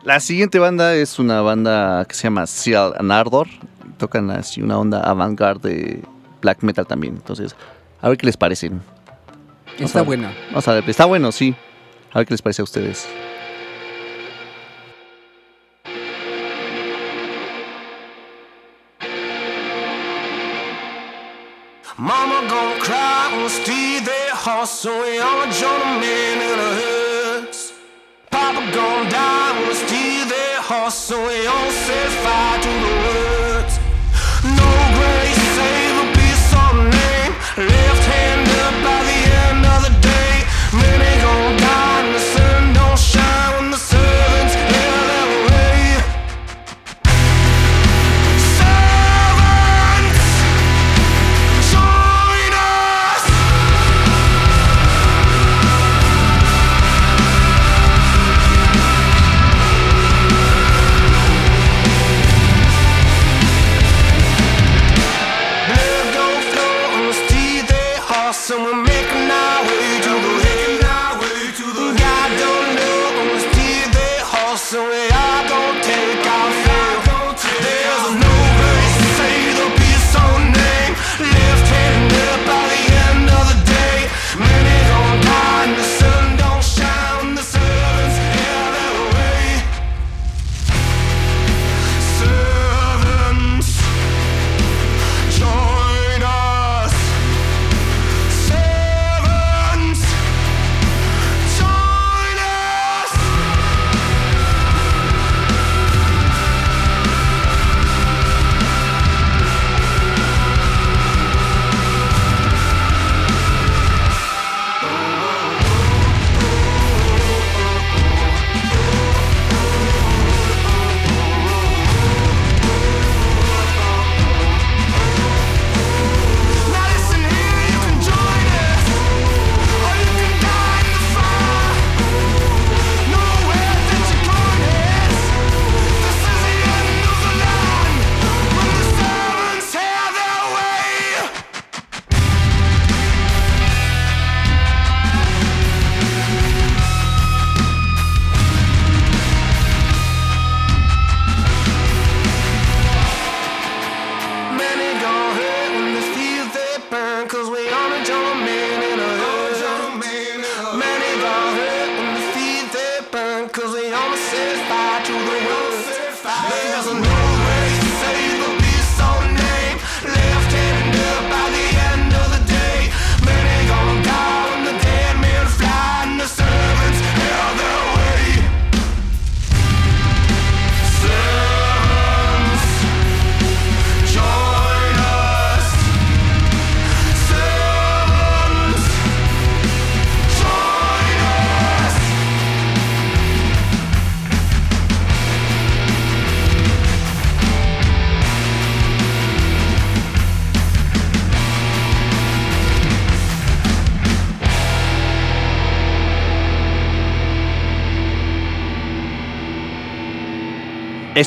La siguiente banda es una banda que se llama Seal and Ardor. Tocan así una onda avant-garde de black metal también. Entonces, a ver qué les parecen. Está. Vamos a ver, está bueno, sí. A ver qué les parece a ustedes. Mama gonna cry when Steve their horse, so we all join them in in a hearse. Papa gonna die when Steve their horse, so we all set fire to the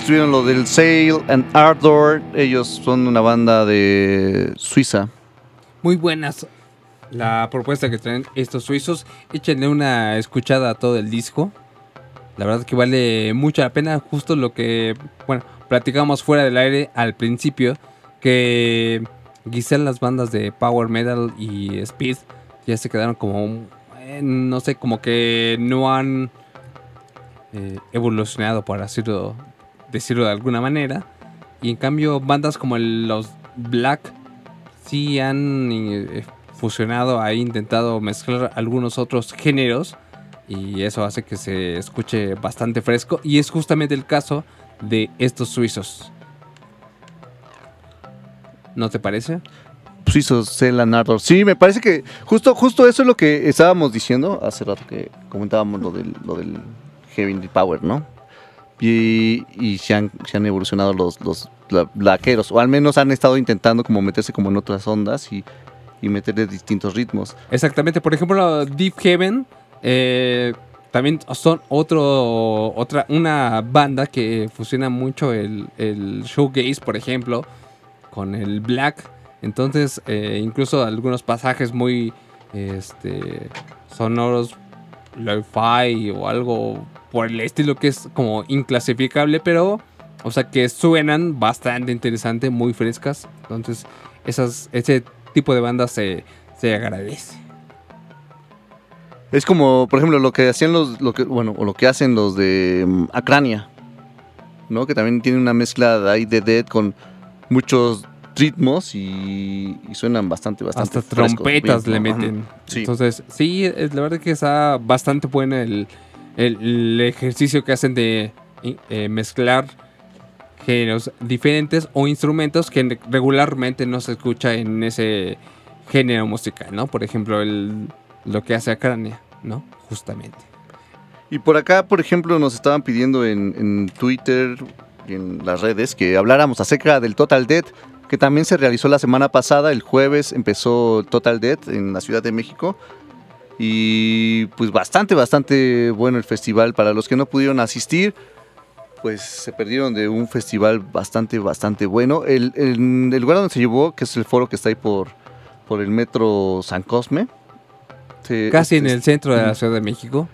Estuvieron lo del Sail and Ardor. Ellos son una banda de Suiza. Muy buenas la propuesta que traen estos suizos. Échenle una escuchada a todo el disco. La verdad que vale mucho la pena. Justo lo que, bueno, platicamos fuera del aire al principio. Que quizás las bandas de Power Metal y Speed ya se quedaron como, eh, no sé, como que no han eh, evolucionado, por decirlo, decirlo de alguna manera. Y en cambio, bandas como los Black sí han eh, fusionado, ha intentado mezclar algunos otros géneros. Y eso hace que se escuche bastante fresco. Y es justamente el caso de estos suizos. ¿No te parece? Suizos, Ardor. Sí, me parece que justo, justo eso es lo que estábamos diciendo hace rato que comentábamos lo del, lo del Heavy Power, ¿no? Y, se, han, se han evolucionado los, los blaqueros, o al menos han estado intentando como meterse como en otras ondas y, y meterle distintos ritmos. Exactamente, por ejemplo, Deep Heaven eh, también son otro, otra, una banda que fusiona mucho el, el showgaze, por ejemplo, con el black. Entonces, eh, incluso algunos pasajes muy este, sonoros, lo-fi o algo por el estilo que es como inclasificable, pero, o sea, que suenan bastante interesante, muy frescas. Entonces, esas, ese tipo de bandas se, se agradece. Es como, por ejemplo, lo que hacían los, lo que, bueno, o lo que hacen los de mm, Acrania, ¿no? Que también tienen una mezcla de ahí de Dead con muchos ritmos y, y suenan bastante, bastante Hasta frescos, trompetas le meten. Sí. Entonces, sí, la verdad que está bastante bueno el, el- el ejercicio que hacen de eh, mezclar géneros diferentes o instrumentos que regularmente no se escucha en ese género musical, ¿no? Por ejemplo, el, lo que hace Acrania, ¿no? Justamente. Y por acá, por ejemplo, nos estaban pidiendo en, en Twitter y en las redes que habláramos acerca del Total Dead, que también se realizó la semana pasada. El jueves empezó Total Dead en la Ciudad de México. Y pues bastante, bastante bueno el festival. Para los que no pudieron asistir, pues se perdieron de un festival bastante, bastante bueno. El, el- el lugar donde se llevó, que es el foro que está ahí por, por el metro San Cosme. se- Casi en es- el centro de la Ciudad de México.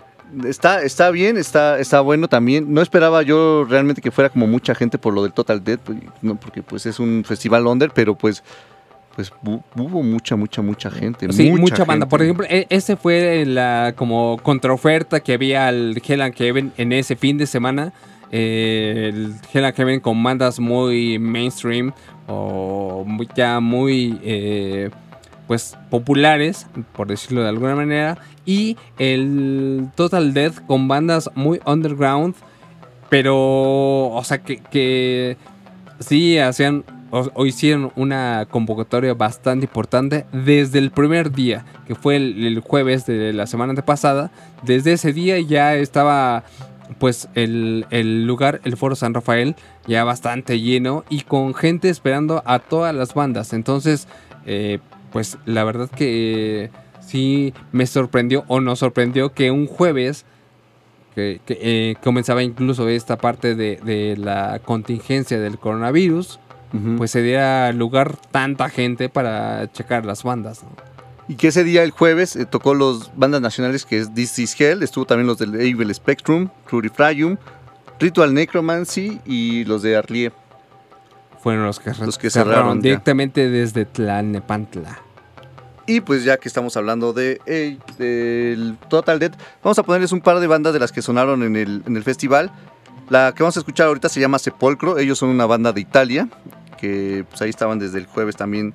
Está, está bien, está, está bueno también. No esperaba yo realmente que fuera como mucha gente por lo del Total Dead, pues, no, porque pues es un festival under, pero pues, pues hu- hubo mucha, mucha, mucha gente. Sí, mucha, banda. gente. Por ejemplo, e- ese fue la como contraoferta que había al Hell and Heaven en ese fin de semana. Eh, el Hell and Heaven con bandas muy mainstream o muy- ya muy eh, pues populares, por decirlo de alguna manera. Y el Total Death con bandas muy underground, pero, o sea, que, que sí hacían o, hicieron una convocatoria bastante importante desde el primer día, que fue el, jueves de la semana antepasada. Desde ese día ya estaba pues el, el lugar, el Foro San Rafael, ya bastante lleno y con gente esperando a todas las bandas. Entonces, eh, pues la verdad que sí me sorprendió o nos sorprendió que un jueves que, que, eh, comenzaba incluso esta parte de, de la contingencia del coronavirus, pues se diera lugar tanta gente para checar las bandas. ¿no? Y que ese día, el jueves, eh, tocó los bandas nacionales que es This Is Hell, estuvo también los del Evil Spectrum, Plurifragum, Ritual Necromancy y los de Arlie. Fueron los que, Los que cerraron, directamente desde Tlalnepantla. Y pues ya que estamos hablando de, eh, del Total Dead, vamos a ponerles un par de bandas de las que sonaron en el, en el festival. La que vamos a escuchar ahorita se llama Sepolcro, ellos son una banda de Italia, que pues ahí estaban desde el jueves también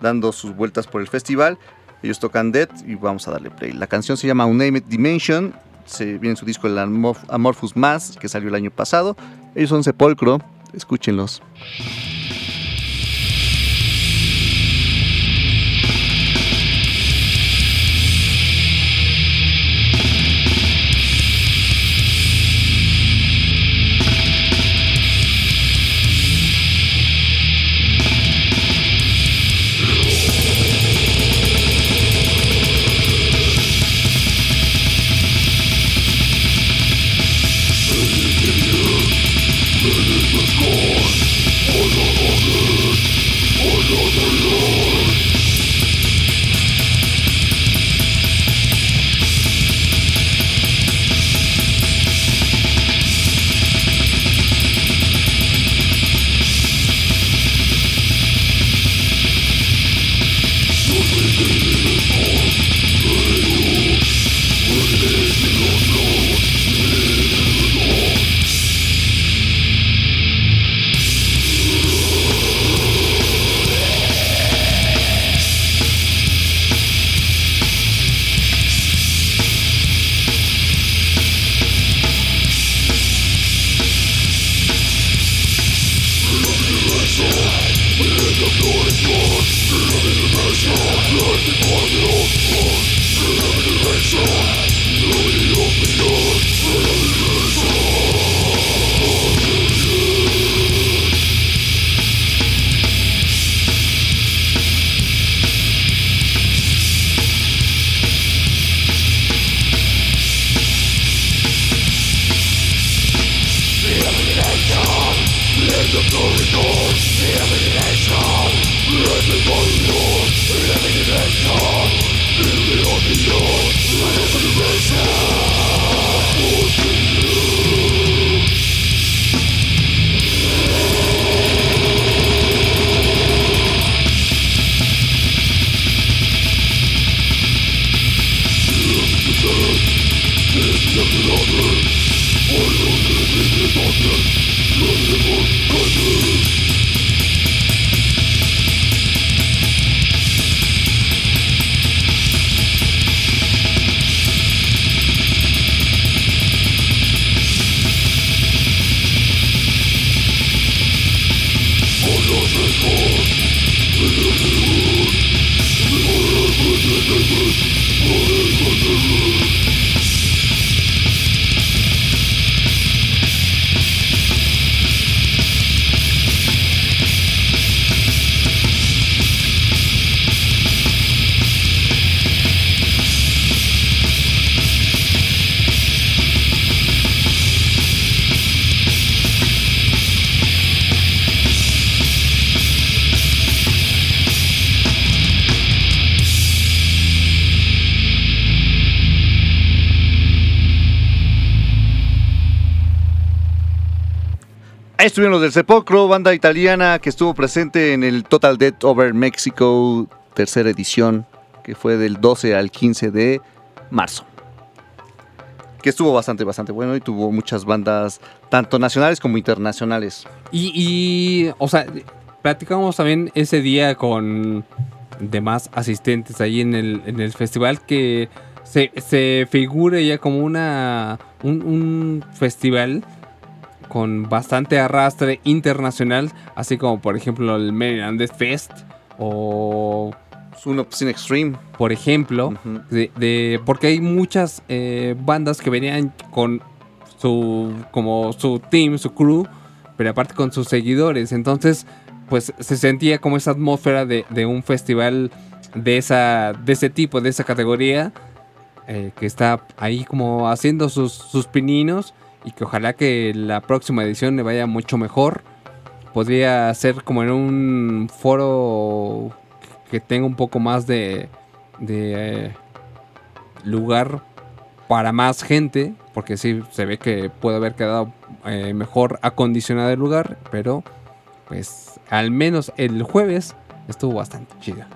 dando sus vueltas por el festival. Ellos tocan Dead y vamos a darle play. La canción se llama Unnamed Dimension, se viene en su disco el Amorph- Amorphous Mass, que salió el año pasado. Ellos son Sepolcro, escúchenlos. Del Sepulcro, banda italiana que estuvo presente en el Total Death Over Mexico, tercera edición, que fue del 12 al 15 de marzo. Que estuvo bastante, bastante bueno y tuvo muchas bandas, tanto nacionales como internacionales. Y, o sea, platicamos también ese día con demás asistentes ahí en el, festival que se, se figura ya como una un, un festival con bastante arrastre internacional, así como por ejemplo el Maryland Fest o Uno Sin Extreme. por ejemplo, de, de- porque hay muchas eh, bandas que venían con su como su team, su crew, pero aparte con sus seguidores. Entonces, pues se sentía como esa atmósfera de, de un festival de esa de ese tipo, de esa categoría, eh, que está ahí como haciendo sus, sus pininos y que ojalá que la próxima edición le vaya mucho mejor. Podría ser como en un foro que tenga un poco más de, de eh, lugar para más gente, porque sí se ve que puede haber quedado eh, mejor acondicionado el lugar, pero pues al menos el jueves estuvo bastante chida.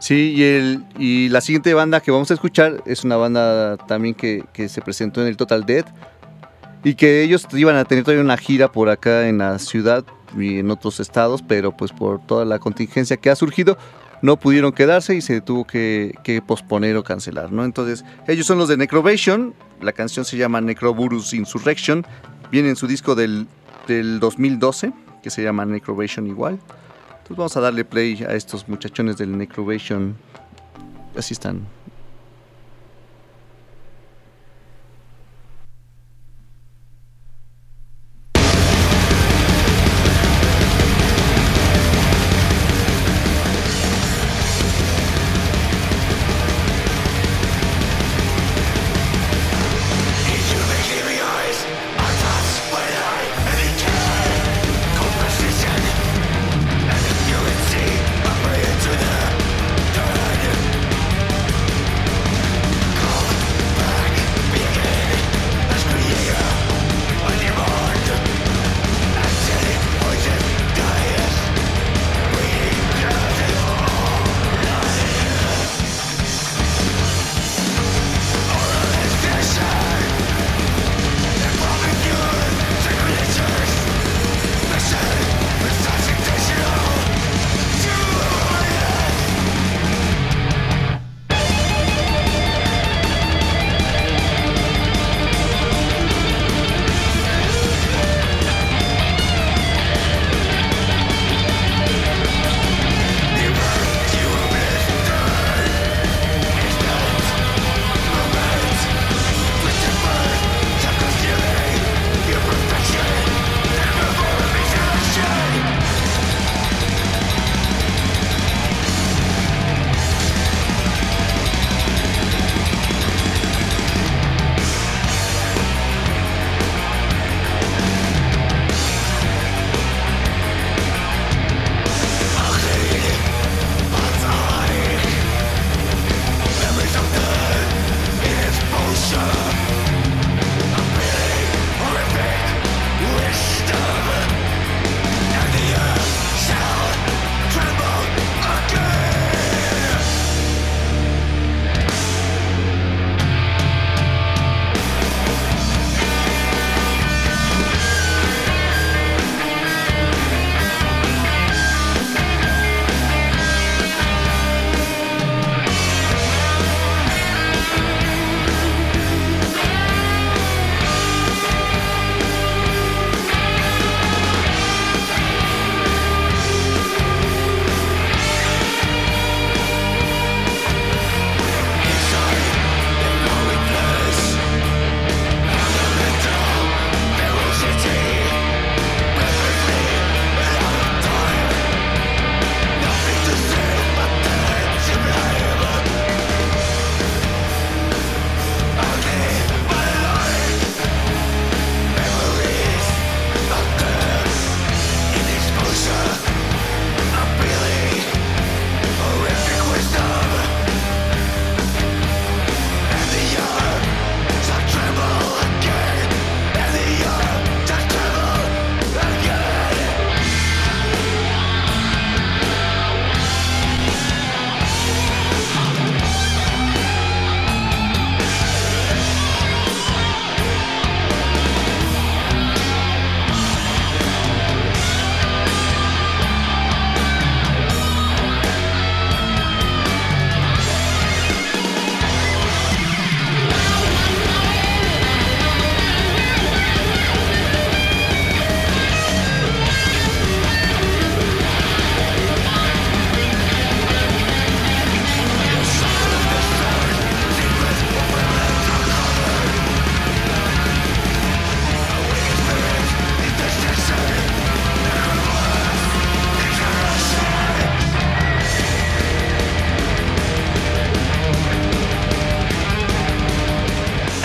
Sí, y, el, y la siguiente banda que vamos a escuchar es una banda también que, que se presentó en el Total Death y que ellos iban a tener todavía una gira por acá en la ciudad y en otros estados, pero pues por toda la contingencia que ha surgido no pudieron quedarse y se tuvo que, posponer o cancelar, ¿no? Entonces, ellos son los de Necrovation, la canción se llama Necroburus Insurrection, viene en su disco del, del 2012, que se llama Necrovation igual. Entonces vamos a darle play a estos muchachones del Necrovation. Así están.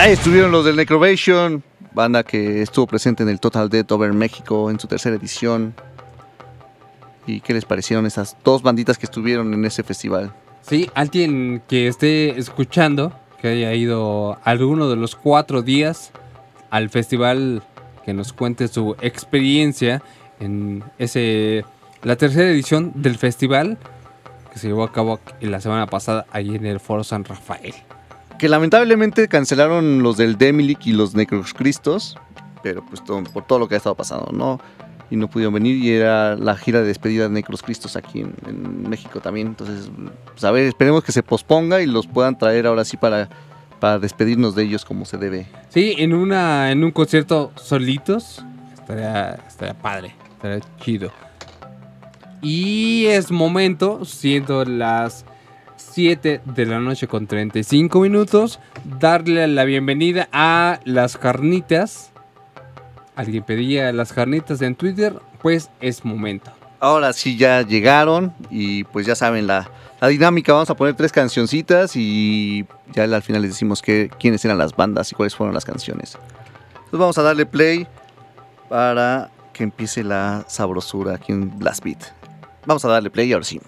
Ahí estuvieron los del Necrovation, banda que estuvo presente en el Total Death Over México en su tercera edición. ¿Y qué les parecieron esas dos banditas que estuvieron en ese festival? Sí, alguien que esté escuchando, que haya ido alguno de los cuatro días al festival, que nos cuente su experiencia en ese la tercera edición del festival que se llevó a cabo la semana pasada ahí en el Foro San Rafael. Que lamentablemente cancelaron los del Demilic y los Necrocristos, pero pues todo- por todo lo que ha estado pasando, ¿no? Y no pudieron venir y era la gira de despedida de Necros Cristos aquí en, en México también. Entonces, pues a ver, esperemos que se posponga y los puedan traer ahora sí para, para despedirnos de ellos como se debe. Sí, en una en un concierto solitos estaría, estaría padre, estaría chido. Y es momento, siendo las 7 de la noche con 35 minutos, darle la bienvenida a las carnitas. Alguien pedía las carnitas en Twitter, pues es momento. Ahora sí ya llegaron y pues ya saben la, la dinámica. Vamos a poner tres cancioncitas y ya al final les decimos que, quiénes eran las bandas y cuáles fueron las canciones. Entonces vamos a darle play para que empiece la sabrosura aquí en Blast Beat. Vamos a darle play ahora sí.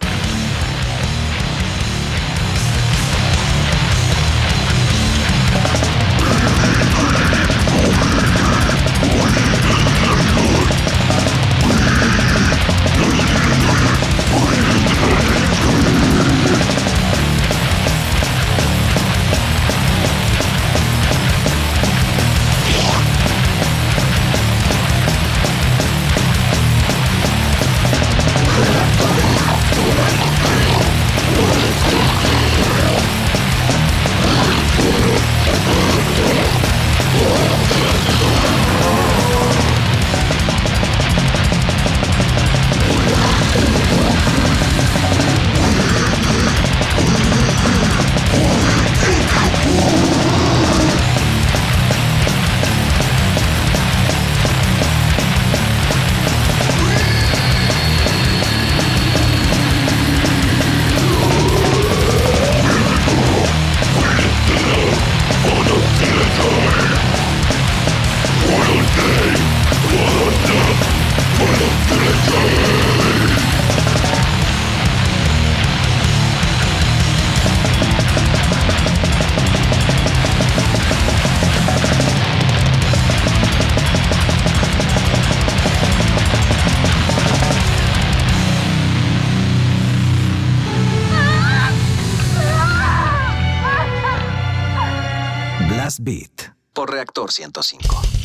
Por Reactor 105.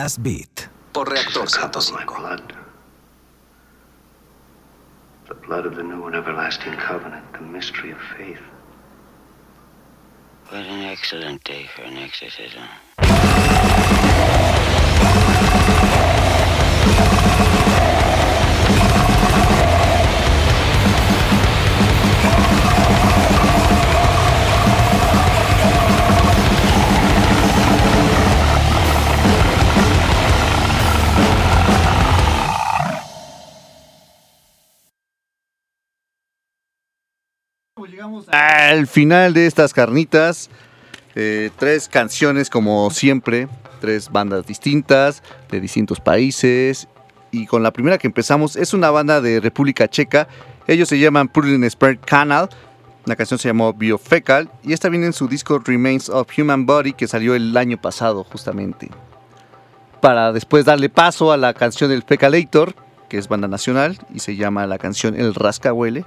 Blast Beat por Reactor cup of my 105. The blood of the new and everlasting covenant, the mystery of faith. What an excellent day for an exorcism. Al final de estas carnitas. Eh, tres canciones como siempre, tres bandas distintas, de distintos países. Y con la primera que empezamos es una banda de República Checa. Ellos se llaman Purlin Spare Canal. La canción se llamó Biofecal. Y esta viene en su disco Remains of Human Body que salió el año pasado justamente. Para después darle paso a la canción del Fecalator, que es banda nacional. Y se llama la canción El Rascahuele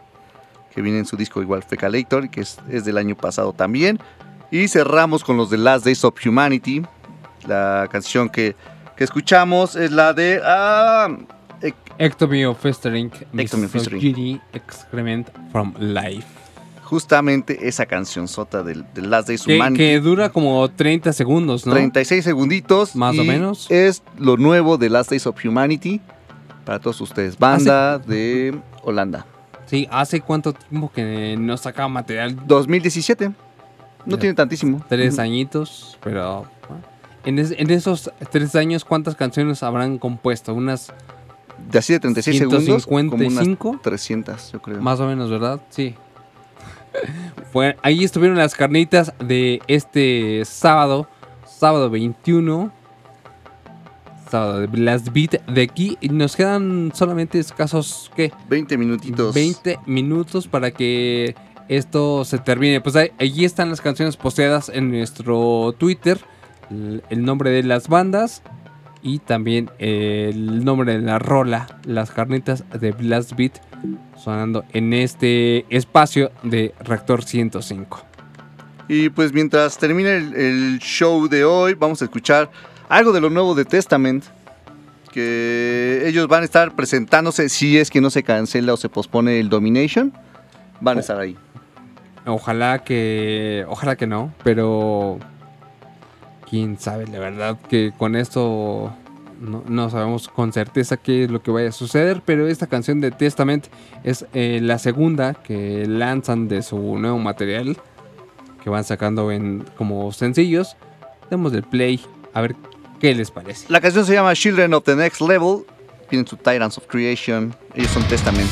que viene en su disco igual Fecalator, que es, es del año pasado también. Y cerramos con los de Last Days of Humanity. La canción que, que escuchamos es la de... ah, ec- Ectomy of Festering, Ectomy of Festering. Excrement from Life. justamente esa canción sota del, del Last Days of Que, Humanity. que dura como 30 segundos, ¿no? 36 segunditos. Más o menos. Es lo nuevo de Last Days of Humanity. Para todos ustedes. Banda de Holanda. Sí, ¿hace cuánto tiempo que no sacaba material? 2017. No Ya. tiene tantísimo. Tres añitos, pero... bueno. En, es- en esos tres años, ¿cuántas canciones habrán compuesto? Unas De así de 36 segundos. Como 155. unas 300, yo creo. Más o menos, ¿verdad? Sí. Fue, ahí estuvieron las carnitas de este sábado, sábado 21. De Blast Beat de aquí. Nos quedan solamente escasos, ¿qué? 20 minutitos. 20 minutos para que esto se termine. Pues ahí, allí están las canciones posteadas en nuestro Twitter. El, el nombre de las bandas. Y también el nombre de la rola. Las carnitas de Blast Beat. Sonando en este espacio de Reactor 105. Y pues mientras termina el, el show de hoy, vamos a escuchar algo de lo nuevo de Testament. Que ellos van a estar presentándose si es que no se cancela o se pospone el Domination. Van a estar ahí. Ojalá que. Ojalá que no. Pero. Quién sabe, la verdad que con esto. No, sabemos con certeza qué es lo que vaya a suceder. Pero esta canción de Testament es eh, la segunda que lanzan de su nuevo material. Que van sacando en como sencillos. Demos el play. A ver qué les parece. La canción se llama Children of the Next Level. Tienen su Tyrants of Creation. Ellos son Testament.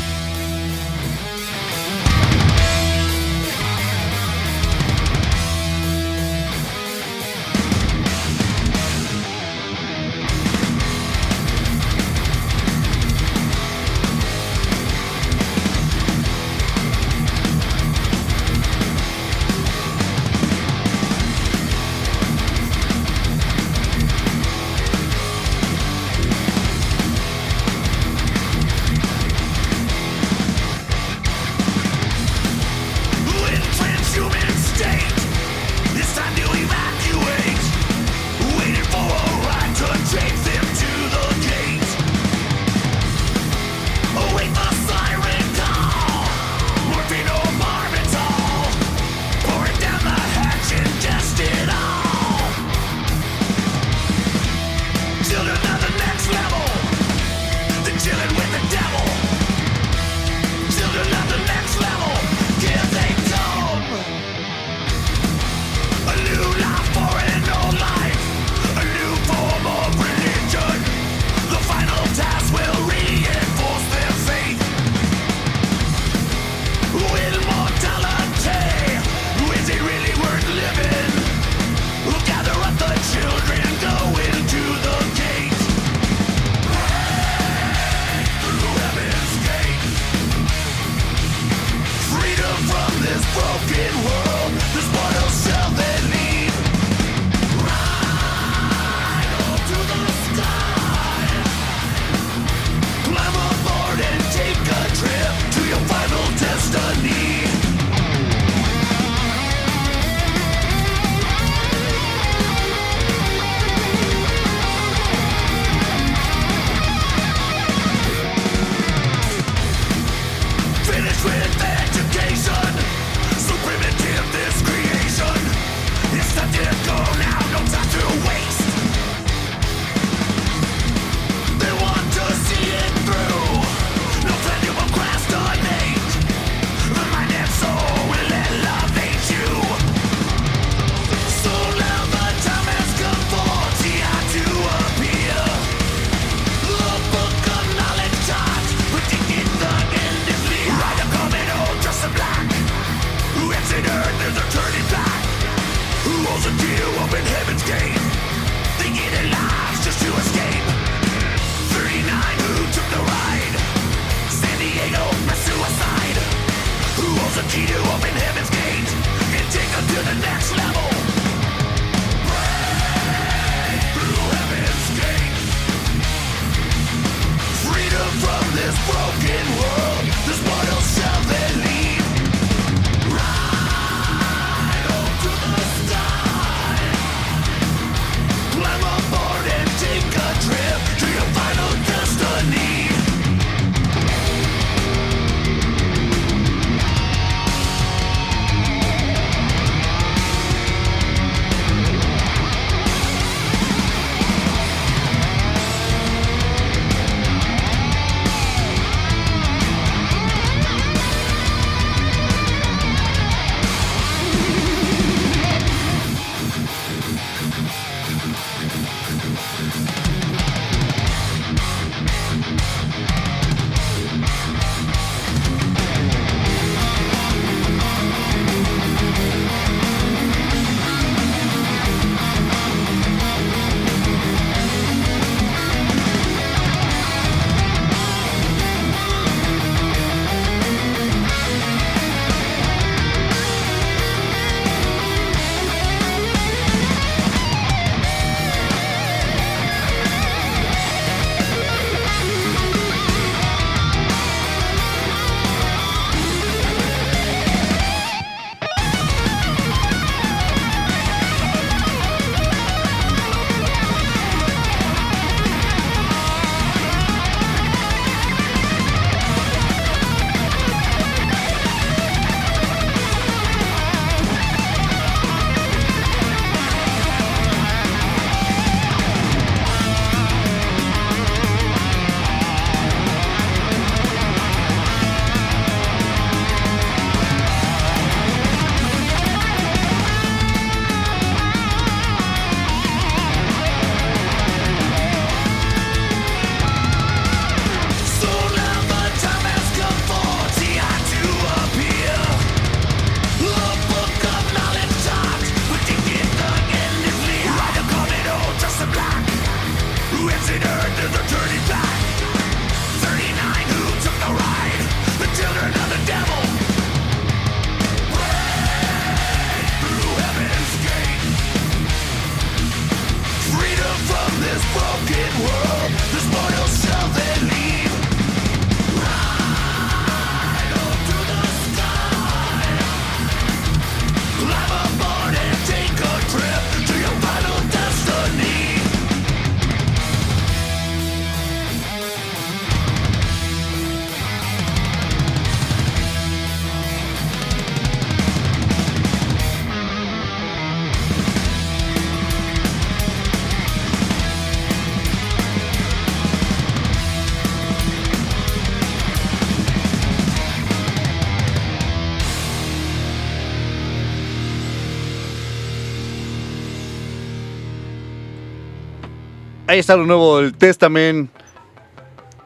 Está lo nuevo, el Testament,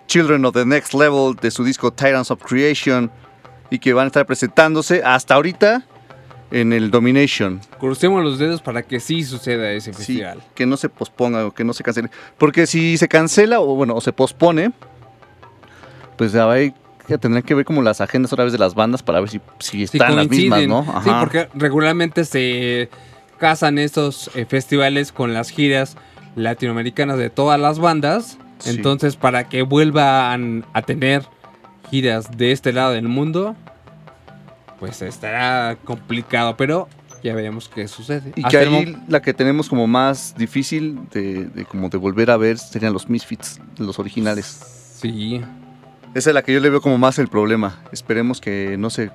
Children of the Next Level, de su disco Tyrants of Creation, y que van a estar presentándose hasta ahorita en el Domination. Crucemos los dedos para que sí suceda ese Sí, festival. que no se posponga o que no se cancele. Porque si se cancela o bueno, o se pospone, pues ya va que tendrán que ver como las agendas otra vez de las bandas para ver si, si Sí, están las mismas. ¿no? Sí, porque regularmente se casan estos eh, festivales con las giras latinoamericanas de todas las bandas. Sí. Entonces, para que vuelvan a tener giras de este lado del mundo, pues estará complicado, pero ya veremos qué sucede. Y Hasta que ahí la que tenemos como más difícil de, de como de volver a ver serían los Misfits, los originales. Sí, Esa es la que yo le veo como más el problema. Esperemos que no se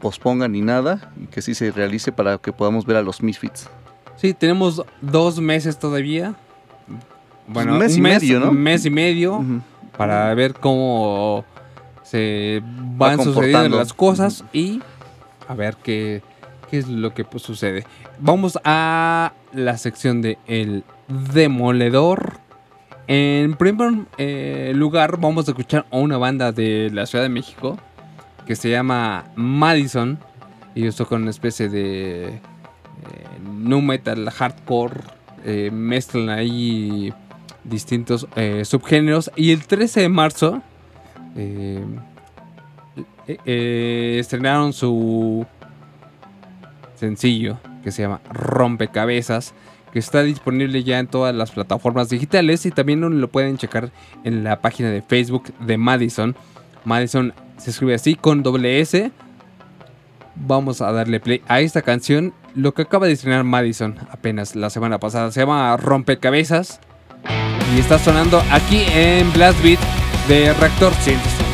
posponga ni nada y que sí se realice para que podamos ver a los Misfits. sí, tenemos dos meses todavía. Bueno, Un mes y medio, ¿no? Un mes y medio. Para ver cómo se Va van sucediendo las cosas y a ver qué, qué es lo que pues, sucede. Vamos a la sección de El Demoledor. En primer eh, lugar vamos a escuchar a una banda de la Ciudad de México que se llama Madison. Ellos tocan una especie de eh, nu metal hardcore. eh, mezclan ahí distintos eh, subgéneros. Y el 13 de marzo eh, eh, estrenaron su sencillo que se llama Rompecabezas, que está disponible ya en todas las plataformas digitales y también lo pueden checar en la página de Facebook de Madison. Madison se escribe así con doble S. Vamos a darle play a esta canción. Lo que acaba de estrenar Madison apenas la semana pasada. Se llama Rompecabezas. Y está sonando aquí en Blast Beat de Reactor 105.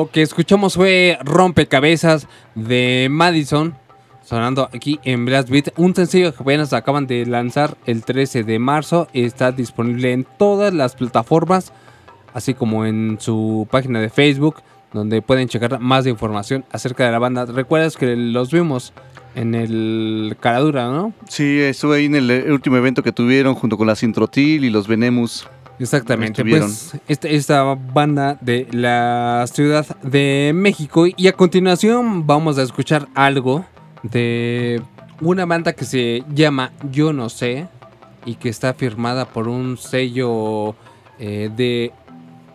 Lo que escuchamos fue Rompecabezas de Madison, sonando aquí en Blast Beat. Un sencillo que apenas acaban de lanzar el 13 de marzo. Está disponible en todas las plataformas, así como en su página de Facebook, donde pueden checar más información acerca de la banda. Recuerdas que los vimos en el Caradura, ¿no? Sí, estuve ahí en el último evento que tuvieron junto con la Sintrotil y los Venemus. Exactamente, pues esta, esta banda de la Ciudad de México y a continuación vamos a escuchar algo de una banda que se llama Yo No Sé y que está firmada por un sello eh, de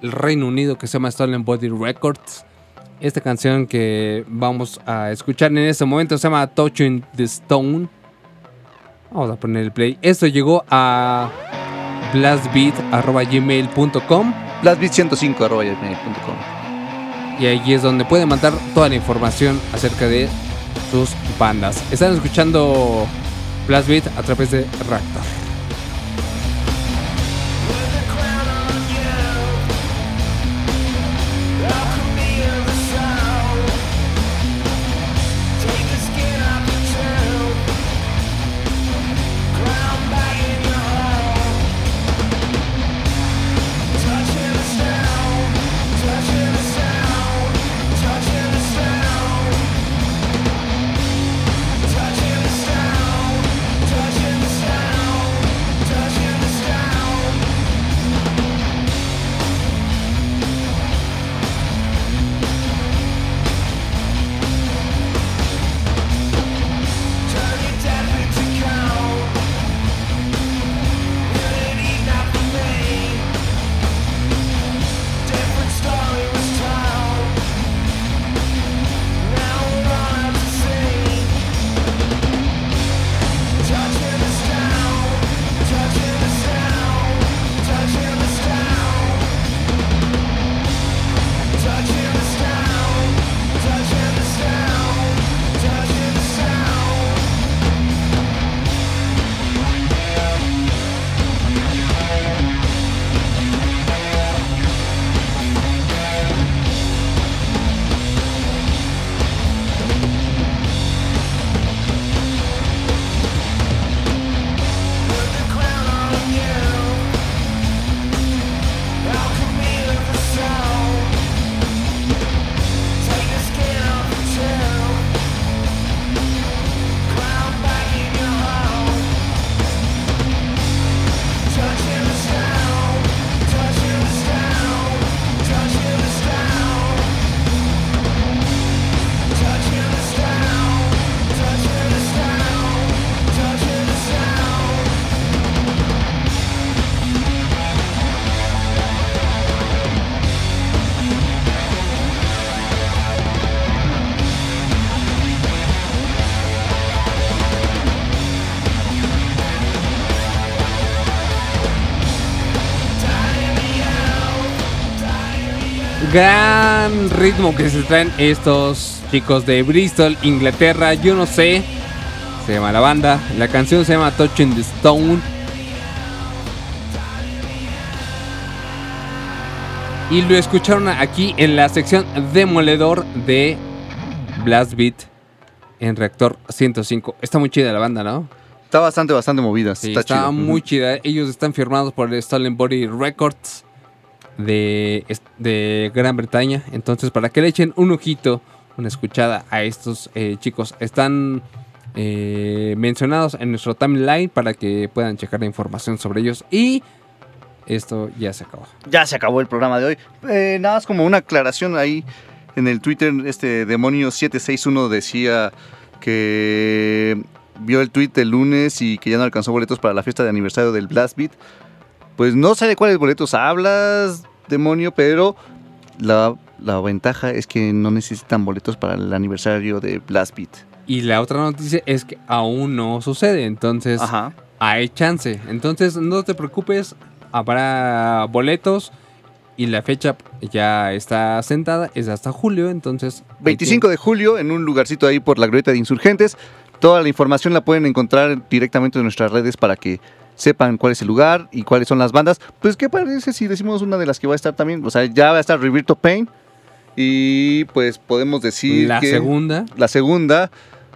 el Reino Unido que se llama Stolen Body Records. Esta canción que vamos a escuchar en este momento se llama Touching the Stone. Vamos a poner el play. Esto llegó a blastbeat.gmail.com Blastbeat105.com. y ahí es donde pueden mandar toda la información acerca de sus bandas. Están escuchando Blastbeat a través de Raptor. Ritmo que se traen estos chicos de Bristol, Inglaterra. Yo no sé. Se llama la banda. La canción se llama Touching the Stone. Y lo escucharon aquí en la sección demoledor de Blast Beat en Reactor 105. Está muy chida la banda, ¿no? Está bastante, bastante movida. Sí, está está muy chida. Ellos están firmados por el Stolen Body Records de, de Gran Bretaña. Entonces, para que le echen un ojito, una escuchada a estos eh, chicos, están eh, mencionados en nuestro timeline para que puedan checar la información sobre ellos. Y esto ya se acabó. Ya se acabó el programa de hoy. Eh, nada más como una aclaración ahí en el Twitter, este demonio 761 decía que vio el tweet el lunes y que ya no alcanzó boletos para la fiesta de aniversario del Blast Beat. Pues no sé de cuáles boletos hablas, demonio, pero la, la ventaja es que no necesitan boletos para el aniversario de Blast Beat. Y la otra noticia es que aún no sucede. Entonces, Ajá. hay chance. Entonces, no te preocupes. Habrá boletos. Y la fecha ya está sentada. Es hasta julio. Entonces, hay 25 de julio en un lugarcito ahí por la grieta de insurgentes. Toda la información la pueden encontrar directamente en nuestras redes para que sepan cuál es el lugar y cuáles son las bandas. Pues, ¿qué parece si decimos una de las que va a estar también? O sea, ya va a estar Revirto Pain. Y pues podemos decir La que segunda. la segunda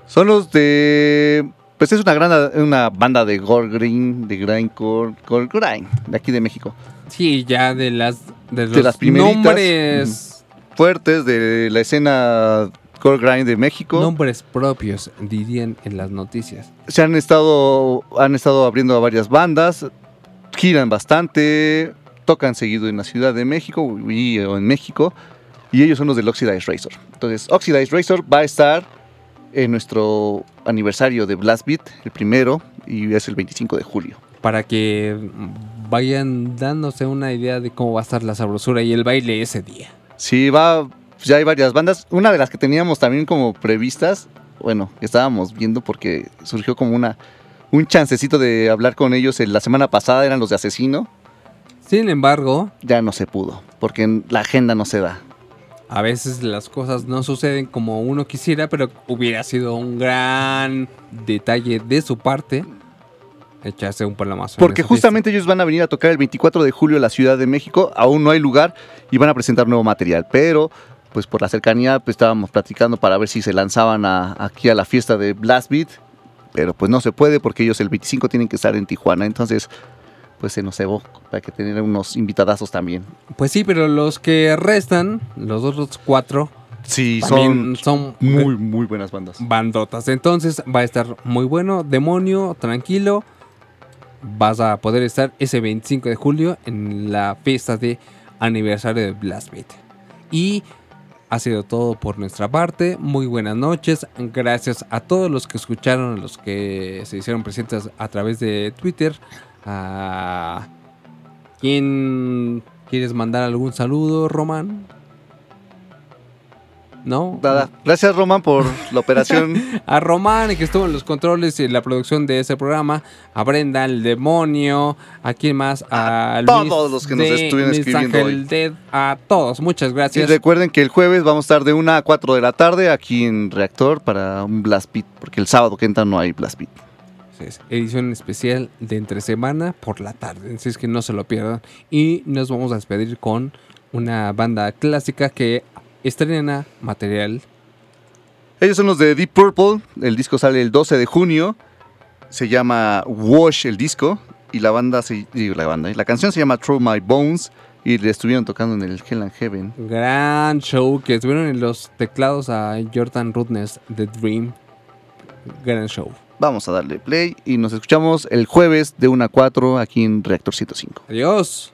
son los de. Pues es una gran una banda de gore green, de grindcore, gore grind, de aquí de México. Sí, ya de las, de los De las nombres, Fuertes de la escena gore grind de México. nombres propios, dirían en las noticias. se han estado han estado abriendo a varias bandas, giran bastante, tocan seguido en la Ciudad de México y, o en México y ellos son los del Oxidized Razor. Entonces, Oxidized Razor va a estar en nuestro aniversario de Blast Beat, el primero, y es el 25 de julio. Para que vayan dándose una idea de cómo va a estar la sabrosura y el baile ese día. Sí, va, ya hay varias bandas. Una de las que teníamos también como previstas, bueno, estábamos viendo porque surgió como una un chancecito de hablar con ellos la semana pasada, eran los de Asesino. Sin embargo, Ya no se pudo, porque la agenda no se da. a veces las cosas no suceden como uno quisiera, pero hubiera sido un gran detalle de su parte echarse un palamazo. Porque justamente ellos van a venir a tocar el 24 de julio en la Ciudad de México. Aún no hay lugar y van a presentar nuevo material. Pero, pues por la cercanía, pues estábamos platicando para ver si se lanzaban a- aquí a la fiesta de Blast Beat. Pero pues no se puede porque ellos el 25 tienen que estar en Tijuana. Entonces, pues se nos cebó para que tener unos invitadazos también. Pues sí, pero los que restan, los otros cuatro, Sí, también son muy, muy buenas bandas. bandotas. Entonces va a estar muy bueno. Demonio, tranquilo. Vas a poder estar ese 25 de julio en la fiesta de aniversario de Blast Beat. Y ha sido todo por nuestra parte. Muy buenas noches. Gracias a todos los que escucharon, a los que se hicieron presentes a través de Twitter. A ¿Quién quieres mandar algún saludo, Román? ¿No? Nada. Gracias, Roman, por la operación. A Román, que estuvo en los controles y en la producción de ese programa. A Brenda, el demonio. ¿A quién más? A, Luis todos los que nos estuvieron escribiendo hoy. A todos, muchas Y gracias. recuerden que el jueves vamos a estar de 1 a 4 de la tarde aquí en Reactor para un Blast Beat, porque el sábado que entra no hay Blast Beat. Así es, Edición especial de entre semana por la tarde. Así es que no se lo pierdan. Y nos vamos a despedir con una banda clásica que estrena material. Ellos son los de Deep Purple, el disco sale el 12 de junio, se llama Wash el disco, y la banda, se, la banda, la canción se llama Throw My Bones, y le estuvieron tocando en el Hell and Heaven. Gran show que estuvieron en los teclados a Jordan Rudness de Dream. Gran show. Vamos a darle play y nos escuchamos el jueves de 1 a 4 aquí en Reactor 105. Adiós.